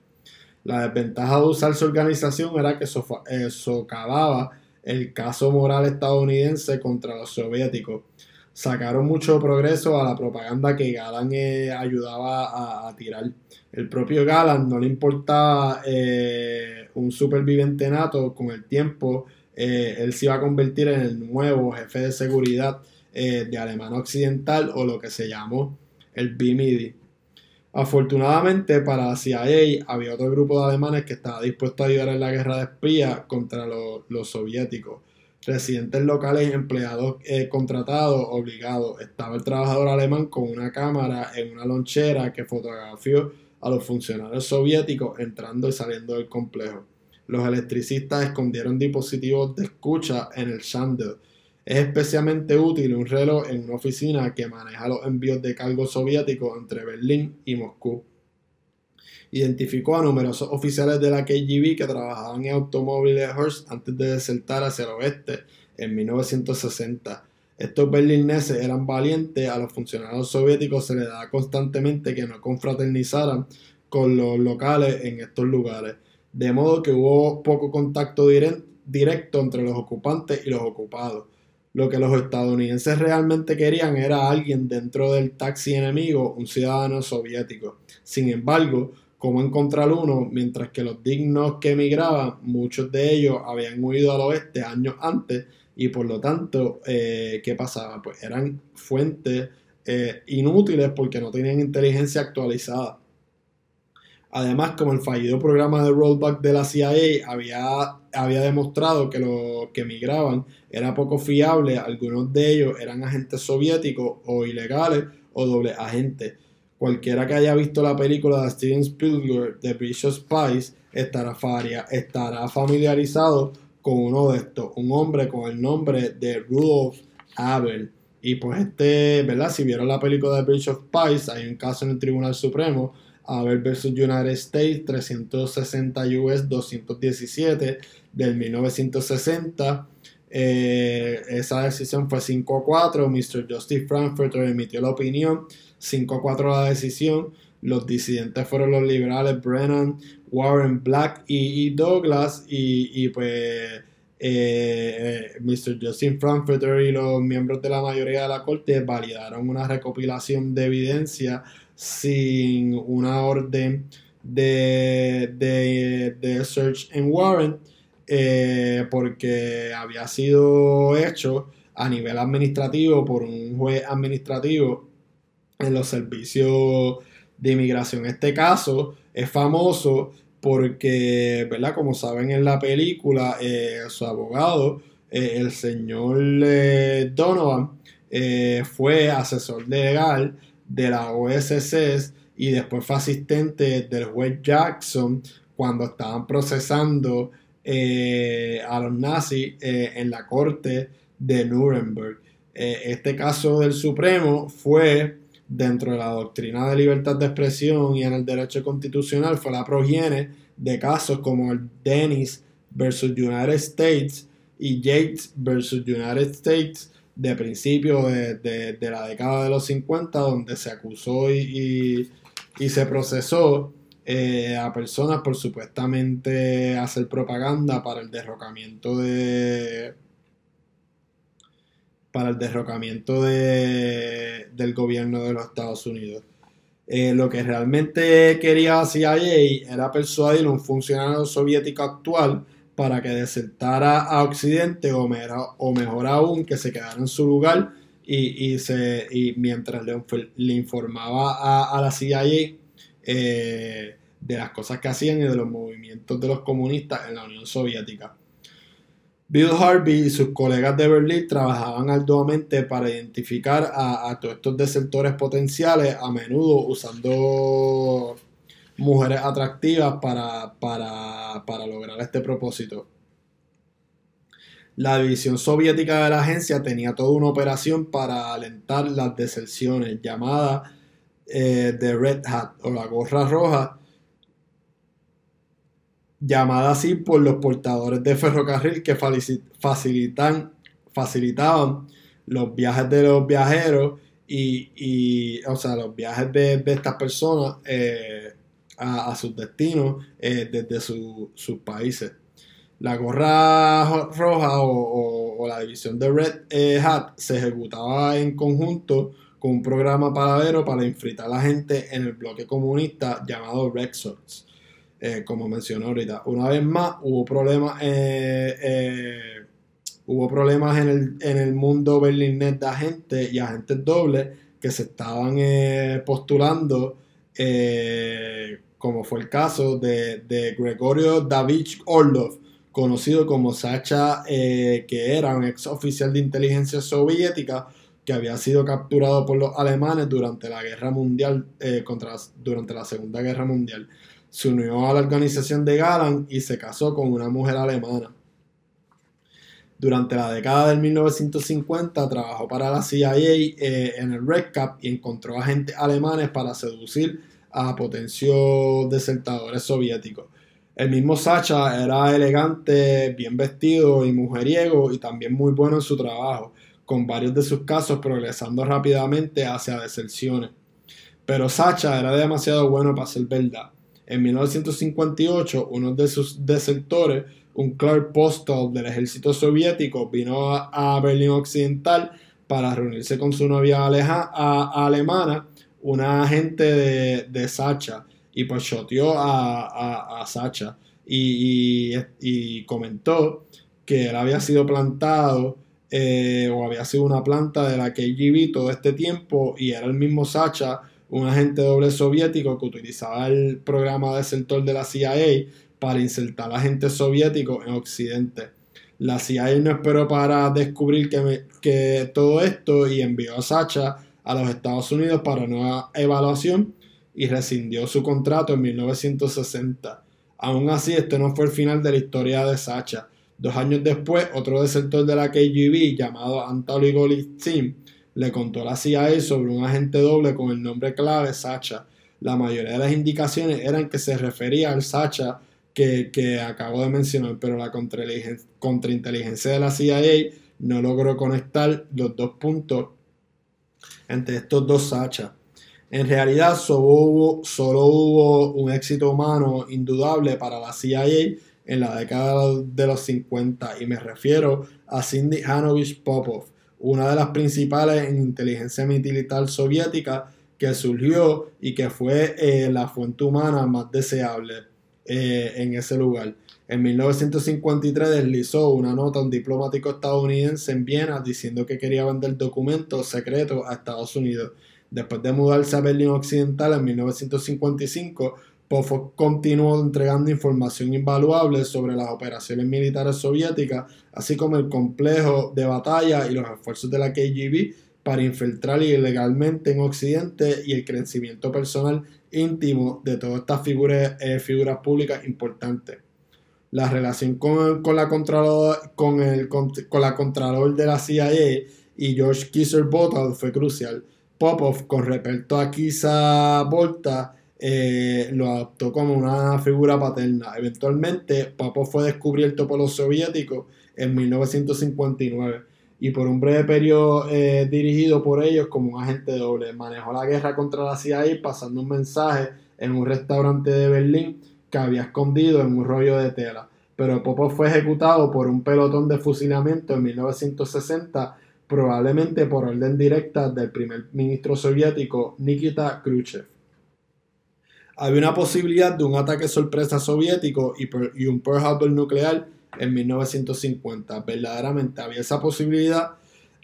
Speaker 1: La desventaja de usar su organización era que eh, socavaba el caso moral estadounidense contra los soviéticos. Sacaron mucho progreso a la propaganda que Galan ayudaba a, tirar. El propio Galan no le importaba un superviviente nato, con el tiempo él se iba a convertir en el nuevo jefe de seguridad eh, de alemán occidental o lo que se llamó el BMIDI. Afortunadamente para CIA había otro grupo de alemanes que estaba dispuesto a ayudar en la guerra de espías contra los, soviéticos. Residentes locales, empleados eh, contratados, obligados. Estaba el trabajador alemán con una cámara en una lonchera que fotografió a los funcionarios soviéticos entrando y saliendo del complejo. Los electricistas escondieron dispositivos de escucha en el chandel es especialmente útil un reloj en una oficina que maneja los envíos de cargo soviéticos entre Berlín y Moscú. Identificó a numerosos oficiales de la KGB que trabajaban en automóviles Hearst antes de desertar hacia el oeste en 1960. Estos berlineses eran valientes, a los funcionarios soviéticos se les da constantemente que no confraternizaran con los locales en estos lugares, de modo que hubo poco contacto directo entre los ocupantes y los ocupados. Lo que los estadounidenses realmente querían era alguien dentro del taxi enemigo, un ciudadano soviético. Sin embargo, ¿cómo encontrar uno? Mientras que los dignos que emigraban, muchos de ellos habían huido al oeste años antes y por lo tanto, eh, ¿qué pasaba? Pues eran fuentes eh, inútiles porque no tenían inteligencia actualizada. Además, como el fallido programa de rollback de la CIA había, había demostrado que los que emigraban era poco fiable, algunos de ellos eran agentes soviéticos o ilegales o doble agentes. Cualquiera que haya visto la película de Steven Spielberg de British Spies estará, estará familiarizado con uno de estos, un hombre con el nombre de Rudolf Abel. Y pues este, ¿verdad? Si vieron la película de British Spies, hay un caso en el Tribunal Supremo Abel versus United States 360 US 217 del 1960. Eh, esa decisión fue 5-4. Mr. Justice Frankfurter emitió la opinión. 5-4 la decisión. Los disidentes fueron los liberales Brennan, Warren Black y, Douglas. Y, pues eh, eh, Mr. Justin Frankfurter y los miembros de la mayoría de la corte validaron una recopilación de evidencia sin una orden de, de, search and warrant eh, porque había sido hecho a nivel administrativo por un juez administrativo en los servicios de inmigración. Este caso es famoso porque, ¿verdad? Como saben en la película, eh, su abogado, eh, el señor Donovan, fue asesor legal de la OSC y después fue asistente del juez Jackson cuando estaban procesando eh, a los nazis eh, en la corte de Nuremberg. Eh, este caso del Supremo fue dentro de la doctrina de libertad de expresión y en el derecho constitucional fue la progenie de casos como el Dennis versus United States y Yates versus United States de principio de, la década de los 50, donde se acusó y, se procesó eh, a personas por supuestamente hacer propaganda para el derrocamiento de para el derrocamiento de, del gobierno de los Estados Unidos. Eh, lo que realmente quería CIA era persuadir a un funcionario soviético actual para que desertara a Occidente o, mejor aún que se quedara en su lugar y, mientras le, informaba a, la CIA eh, de las cosas que hacían y de los movimientos de los comunistas en la Unión Soviética. Bill Harvey y sus colegas de Berlín trabajaban arduamente para identificar a, todos estos desertores potenciales, a menudo usando mujeres atractivas para, para, lograr este propósito. La división soviética de la agencia tenía toda una operación para alentar las deserciones llamada eh, The Red Hat o la gorra roja, llamada así por los portadores de ferrocarril que facilitan, facilitaban los viajes de los viajeros y, o sea, los viajes de, estas personas eh, a, sus destinos eh, desde sus países. La gorra roja o, la división de Red eh, Hat se ejecutaba en conjunto con un programa paradero para infiltrar a la gente en el bloque comunista llamado Red Sox. Eh, como mencionó ahorita. Una vez más, hubo problemas, hubo problemas en el, en el mundo berlinés de agentes y agentes dobles que se estaban postulando, como fue el caso de, de Gregorio David Orlov, conocido como Sacha, que era un ex oficial de inteligencia soviética que había sido capturado por los alemanes durante la guerra mundial, contra, durante la Segunda Guerra Mundial se unió a la organización de Galan y se casó con una mujer alemana. Durante la década del 1950 trabajó para la CIA eh, en el Red Cap y encontró agentes alemanes para seducir a potencios desertadores soviéticos. El mismo Sacha era elegante, bien vestido y mujeriego y también muy bueno en su trabajo, con varios de sus casos progresando rápidamente hacia deserciones. Pero Sacha era demasiado bueno para ser verdad. En 1958, uno de sus desertores, un Clark Postal del ejército soviético, vino a, Berlín Occidental para reunirse con su novia alemana, una agente de, Sacha, y pues choteó a, Sacha y, comentó que él había sido plantado eh, o había sido una planta de la KGB todo este tiempo y era el mismo Sacha un agente doble soviético que utilizaba el programa de sector de la CIA para insertar agentes soviéticos en Occidente. La CIA no esperó para descubrir que, que todo esto y envió a Sacha a los Estados Unidos para nueva evaluación y rescindió su contrato en 1960. Aún así, este no fue el final de la historia de Sacha. Dos años después, otro desertor de la KGB llamado Anatoly Golitsyn le contó a la CIA sobre un agente doble con el nombre clave Sacha. La mayoría de las indicaciones eran que se refería al Sacha que, que acabo de mencionar, pero la contrainteligencia de la CIA no logró conectar los dos puntos entre estos dos Sacha. En realidad solo hubo, solo hubo un éxito humano indudable para la CIA en la década de los 50 y me refiero a Cindy Hanovich Popov, una de las principales en inteligencia militar soviética que surgió y que fue eh, la fuente humana más deseable eh, en ese lugar. En 1953 deslizó una nota a un diplomático estadounidense en Viena diciendo que quería vender documentos secretos a Estados Unidos. Después de mudarse a Berlín Occidental en 1955, Popov continuó entregando información invaluable sobre las operaciones militares soviéticas, así como el complejo de batalla y los esfuerzos de la KGB para infiltrar ilegalmente en Occidente y el crecimiento personal íntimo de todas estas eh, figuras públicas importantes. La relación con, con la Contralor, con, el, con, la Contralor de la CIA y George Kisser Bottle fue crucial. Popov, con respecto a Kisa Volta, eh, lo adoptó como una figura paterna. Eventualmente, Papo fue descubierto por los soviéticos en 1959 y por un breve periodo eh, dirigido por ellos como un agente doble. Manejó la guerra contra la CIA pasando un mensaje en un restaurante de Berlín que había escondido en un rollo de tela. Pero Popov fue ejecutado por un pelotón de fusilamiento en 1960, probablemente por orden directa del primer ministro soviético Nikita Khrushchev. Había una posibilidad de un ataque sorpresa soviético y, un Pearl Harbor nuclear en 1950. Verdaderamente había esa posibilidad.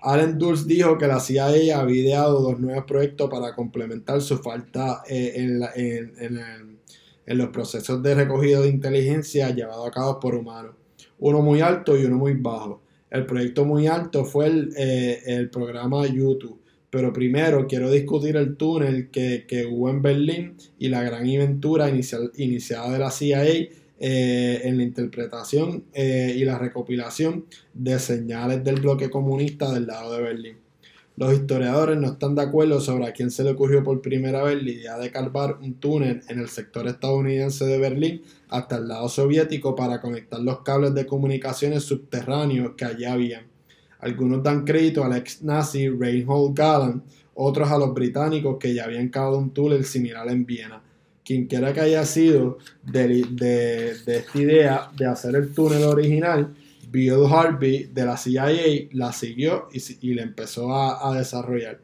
Speaker 1: Allen Dulles dijo que la CIA había ideado dos nuevos proyectos para complementar su falta eh, en, los procesos de recogido de inteligencia llevados a cabo por humanos. Uno muy alto y uno muy bajo. El proyecto muy alto fue el, eh, programa YouTube pero primero quiero discutir el túnel que, hubo en Berlín y la gran aventura inicial, iniciada de la CIA eh, en la interpretación eh, y la recopilación de señales del bloque comunista del lado de Berlín. Los historiadores no están de acuerdo sobre a quién se le ocurrió por primera vez la idea de carvar un túnel en el sector estadounidense de Berlín hasta el lado soviético para conectar los cables de comunicaciones subterráneos que allí habían. Algunos dan crédito al ex nazi Reinhold Galland, otros a los británicos que ya habían cavado un túnel similar en Viena. Quien quiera que haya sido de, esta idea de hacer el túnel original, Bill Harvey de la CIA la siguió y, la empezó a, desarrollar.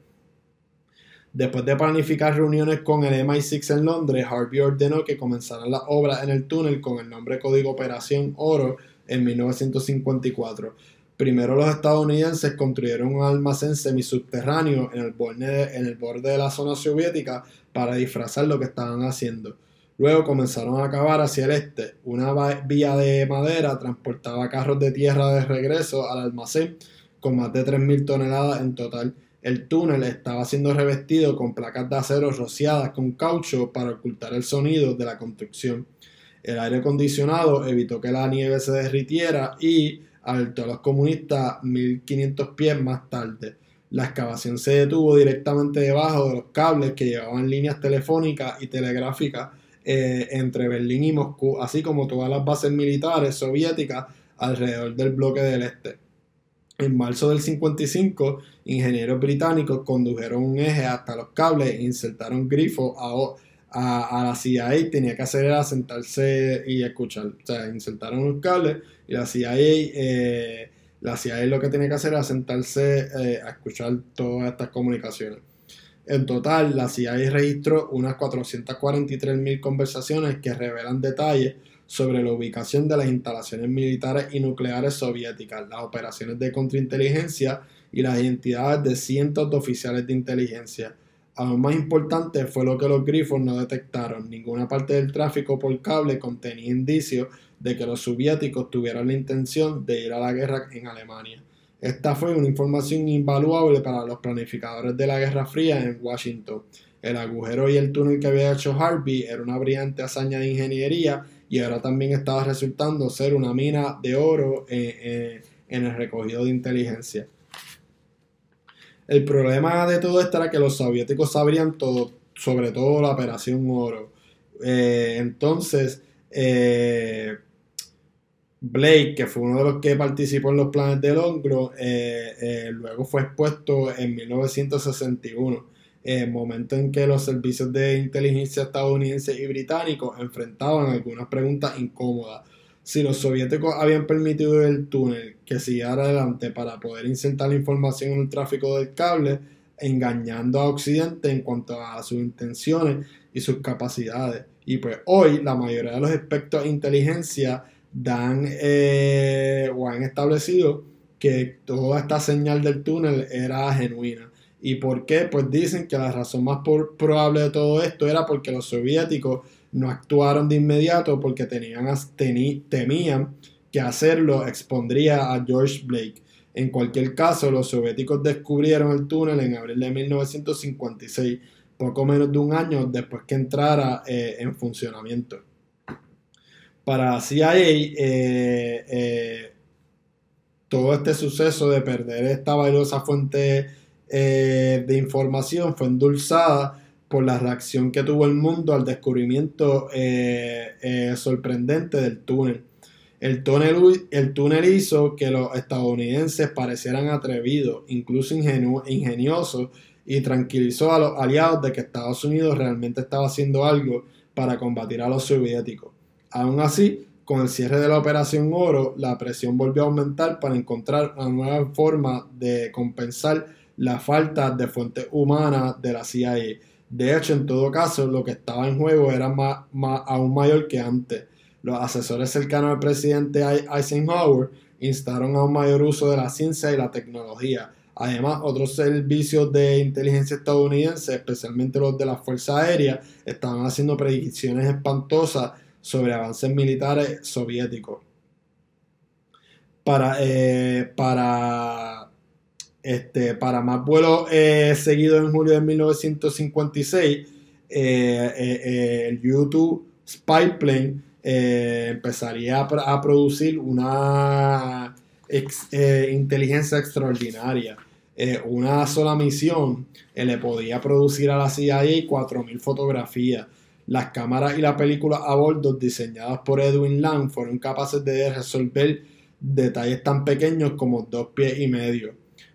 Speaker 1: Después de planificar reuniones con el MI6 en Londres, Harvey ordenó que comenzaran las obras en el túnel con el nombre código Operación Oro en 1954. Primero los estadounidenses construyeron un almacén semisubterráneo en el borde de la zona soviética para disfrazar lo que estaban haciendo. Luego comenzaron a cavar hacia el este. Una vía de madera transportaba carros de tierra de regreso al almacén con más de 3.000 toneladas en total. El túnel estaba siendo revestido con placas de acero rociadas con caucho para ocultar el sonido de la construcción. El aire acondicionado evitó que la nieve se derritiera y alertó a los comunistas 1500 pies más tarde. La excavación se detuvo directamente debajo de los cables que llevaban líneas telefónicas y telegráficas eh, entre Berlín y Moscú, así como todas las bases militares soviéticas alrededor del bloque del este. En marzo del 55, ingenieros británicos condujeron un eje hasta los cables e insertaron grifos a, la CIA. Tenía que hacer era sentarse y escuchar. O sea, insertaron un cable y la CIA, eh, la CIA lo que tiene que hacer es sentarse eh, a escuchar todas estas comunicaciones. En total, la CIA registró unas 443.000 conversaciones que revelan detalles sobre la ubicación de las instalaciones militares y nucleares soviéticas, las operaciones de contrainteligencia y las identidades de cientos de oficiales de inteligencia. Aún más importante fue lo que los grifos no detectaron. Ninguna parte del tráfico por cable contenía indicios de que los soviéticos tuvieran la intención de ir a la guerra en Alemania. Esta fue una información invaluable para los planificadores de la Guerra Fría en Washington. El agujero y el túnel que había hecho Harvey era una brillante hazaña de ingeniería y ahora también estaba resultando ser una mina de oro en, el recogido de inteligencia. El problema de todo esto era que los soviéticos sabrían todo, sobre todo la operación oro. Eh, entonces, eh, Blake, que fue uno de los que participó en los planes del Longro, eh, eh, luego fue expuesto en 1961, en momento en que los servicios de inteligencia estadounidenses y británicos enfrentaban algunas preguntas incómodas. Si los soviéticos habían permitido el túnel que siguiera adelante para poder insertar la información en el tráfico del cable, engañando a Occidente en cuanto a sus intenciones y sus capacidades. Y pues hoy la mayoría de los expertos de inteligencia dan eh, o han establecido que toda esta señal del túnel era genuina. ¿Y por qué? Pues dicen que la razón más probable de todo esto era porque los soviéticos no actuaron de inmediato porque tenían, temían que hacerlo expondría a George Blake. En cualquier caso, los soviéticos descubrieron el túnel en abril de 1956, poco menos de un año después que entrara eh, en funcionamiento para CIA, eh, eh, todo este suceso de perder esta valiosa fuente eh, de información fue endulzada por la reacción que tuvo el mundo al descubrimiento sorprendente del túnel. El túnel, el túnel hizo que los estadounidenses parecieran atrevidos, incluso ingeniosos, y tranquilizó a los aliados de que Estados Unidos realmente estaba haciendo algo para combatir a los soviéticos. Aún así, con el cierre de la Operación Oro, la presión volvió a aumentar para encontrar una nueva forma de compensar la falta de fuentes humanas de la CIA. De hecho, en todo caso, lo que estaba en juego era aún mayor que antes. Los asesores cercanos al presidente Eisenhower instaron a un mayor uso de la ciencia y la tecnología. Además, otros servicios de inteligencia estadounidense, especialmente los de la Fuerza Aérea, estaban haciendo predicciones espantosas sobre avances militares soviéticos. Para, eh, para, este, para más vuelos eh, seguidos en julio de 1956, eh, el YouTube Spyplane empezaría a, producir una inteligencia extraordinaria. una sola misión le podía producir a la CIA 4.000 fotografías las cámaras y la película a bordo diseñadas por Edwin Lang fueron capaces de resolver detalles tan pequeños como dos pies y medio.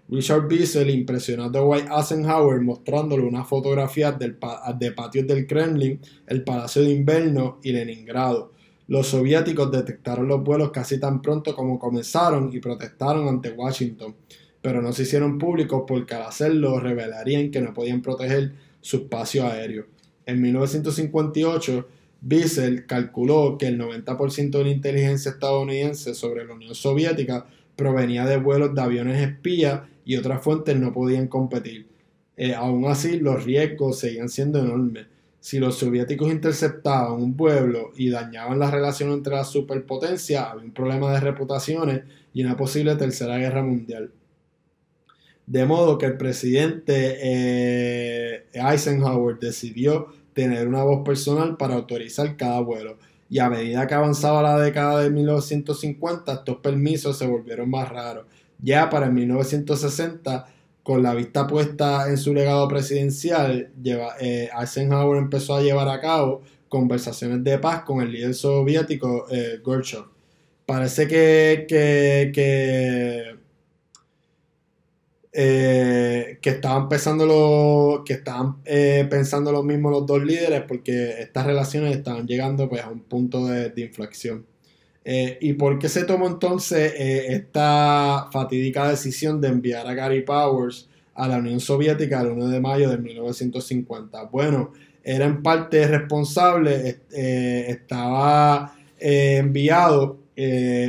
Speaker 1: Richard Bissell impresionó a Dwight Eisenhower mostrándole una fotografía del de patios del Kremlin, el Palacio de Invierno y Leningrado. Los soviéticos detectaron los vuelos casi tan pronto como comenzaron y protestaron ante Washington, pero no se hicieron públicos porque al hacerlo revelarían que no podían proteger su espacio aéreo. En 1958, Bissell calculó que el 90% de la inteligencia estadounidense sobre la Unión Soviética provenía de vuelos de aviones espías y otras fuentes no podían competir. Eh, aún así, los riesgos seguían siendo enormes. Si los soviéticos interceptaban un pueblo y dañaban la relación entre las superpotencias, había un problema de reputaciones y una posible tercera guerra mundial. De modo que el presidente eh, Eisenhower decidió tener una voz personal para autorizar cada vuelo. Y a medida que avanzaba la década de 1950, estos permisos se volvieron más raros. Ya para el 1960, con la vista puesta en su legado presidencial, eh, Eisenhower empezó a llevar a cabo conversaciones de paz con el líder soviético eh. Parece que, que eh, que estaban pensando lo, que estaban eh, pensando lo mismo los dos líderes porque estas relaciones estaban llegando pues a un punto de, inflexión. Eh, ¿Y por qué se tomó entonces esta fatídica decisión de enviar a Gary Powers a la Unión Soviética el 1 de mayo de 1950? Bueno, era en parte responsable, estaba enviado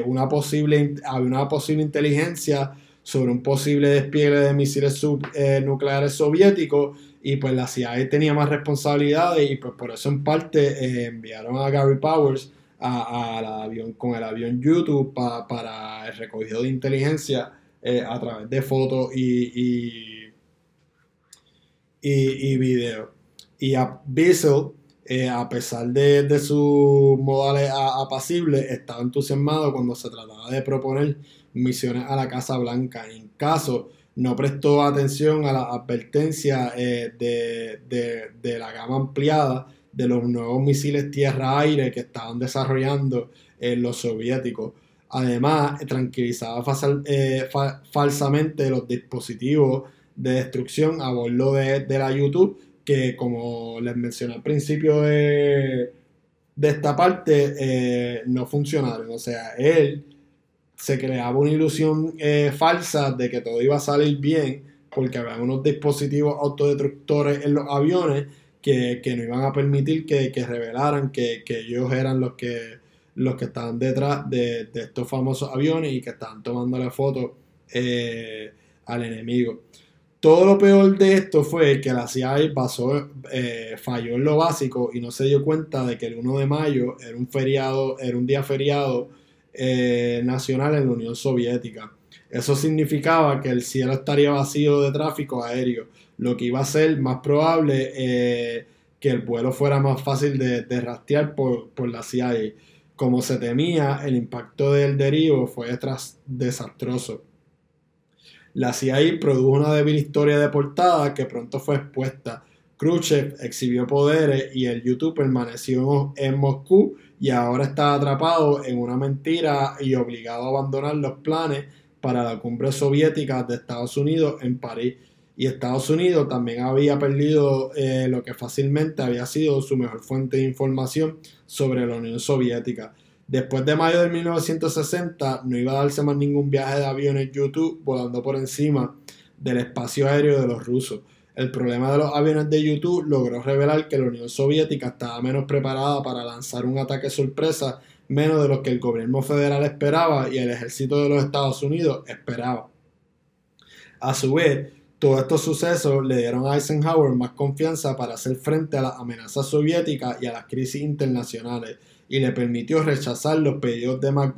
Speaker 1: una posible, había una posible inteligencia sobre un posible despliegue de misiles eh, nucleares soviéticos y pues la CIA tenía más responsabilidades y pues por eso en parte eh, enviaron a Gary Powers al avión con el avión YouTube para el recogido de inteligencia eh, a través de fotos y, y, y, video. Y a Bissell, a pesar de, de sus modales apacibles, estaba entusiasmado cuando se trataba de proponer misiones a la Casa Blanca. En caso no prestó atención a la advertencia eh, de, la gama ampliada de los nuevos misiles tierra-aire que estaban desarrollando eh, los soviéticos. Además, tranquilizaba eh, falsamente los dispositivos de destrucción a bordo de, la YouTube, que como les mencioné al principio de, de esta parte, no funcionaron. O sea, él se creaba una ilusión eh, falsa de que todo iba a salir bien porque había unos dispositivos autodestructores en los aviones que, no iban a permitir que, revelaran que, ellos eran los que, los que estaban detrás de, estos famosos aviones y que estaban tomándole fotos eh, al enemigo. Todo lo peor de esto fue que la CIA pasó, eh, falló en lo básico y no se dio cuenta de que el 1 de mayo era un feriado, era un día feriado eh, nacional en la Unión Soviética. Eso significaba que el cielo estaría vacío de tráfico aéreo, lo que iba a ser más probable eh, que el vuelo fuera más fácil de, rastrear por, la CIA. Como se temía, el impacto del derivo fue desastroso. La CIA produjo una débil historia de portada que pronto fue expuesta. Khrushchev exhibió poderes y el YouTube permaneció en Moscú y ahora está atrapado en una mentira y obligado a abandonar los planes para la cumbre soviética de Estados Unidos en París. y Estados Unidos también había perdido eh, lo que fácilmente había sido su mejor fuente de información sobre la Unión Soviética. Después de mayo de 1960 no iba a darse más ningún viaje de aviones YouTube volando por encima del espacio aéreo de los rusos. El problema de los aviones de YouTube logró revelar que la Unión Soviética estaba menos preparada para lanzar un ataque sorpresa, menos de lo que el gobierno federal esperaba y el ejército de los Estados Unidos esperaba. A su vez, todos estos sucesos le dieron a Eisenhower más confianza para hacer frente a las amenazas soviéticas y a las crisis internacionales y le permitió rechazar los pedidos de más,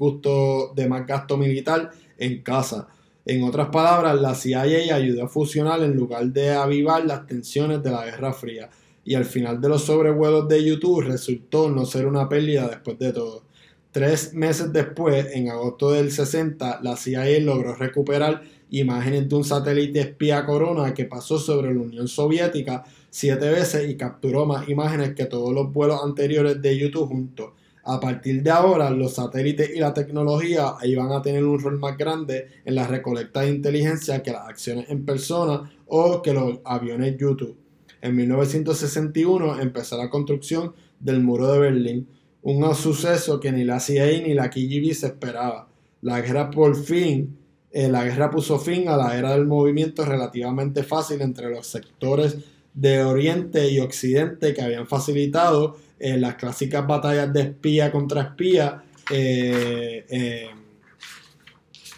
Speaker 1: de más gasto militar en casa. En otras palabras, la CIA ayudó a fusionar en lugar de avivar las tensiones de la Guerra Fría y al final de los sobrevuelos de YouTube resultó no ser una pérdida después de todo. Tres meses después, en agosto del 60, la CIA logró recuperar imágenes de un satélite espía Corona que pasó sobre la Unión Soviética siete veces y capturó más imágenes que todos los vuelos anteriores de YouTube juntos. A partir de ahora, los satélites y la tecnología iban a tener un rol más grande en la recolecta de inteligencia que las acciones en persona o que los aviones YouTube. En 1961 empezó la construcción del muro de Berlín, un suceso que ni la CIA ni la KGB se esperaba. La guerra por fin eh, la guerra puso fin a la era del movimiento relativamente fácil entre los sectores de Oriente y Occidente que habían facilitado eh, las clásicas batallas de espía contra espía eh,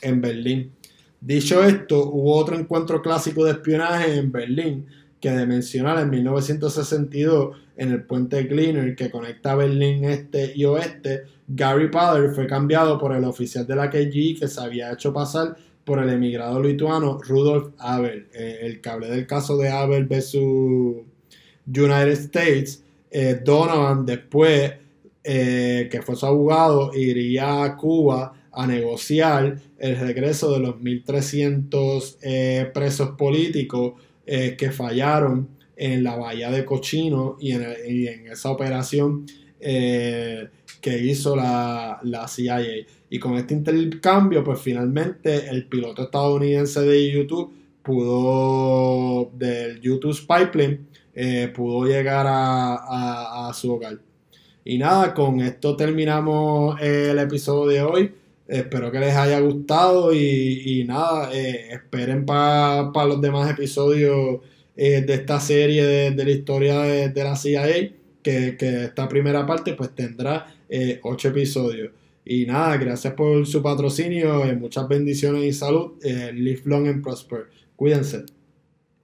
Speaker 1: en Berlín. Dicho esto, hubo otro encuentro clásico de espionaje en Berlín que de mencionar en 1962 en el puente Gleaner que conecta Berlín este y oeste, Gary Potter fue cambiado por el oficial de la KGB que se había hecho pasar por el emigrado lituano Rudolf Abel. Eh, el cable del caso de Abel versus United States, eh, Donovan después, eh, que fue su abogado, iría a Cuba a negociar el regreso de los 1.300 presos políticos que fallaron en la bahía de Cochino y en, esa operación eh, que hizo la, la, CIA. Y con este intercambio, pues finalmente el piloto estadounidense de YouTube pudo, del YouTube Pipeline, eh, pudo llegar a, su hogar. Y nada, con esto terminamos el episodio de hoy. Espero que les haya gustado y, nada, eh, esperen para los demás episodios eh, de esta serie de, la historia de, la CIA, que, esta primera parte pues tendrá ocho episodios. Y nada, gracias por su patrocinio, muchas bendiciones y salud. live long and prosper. Cuídense.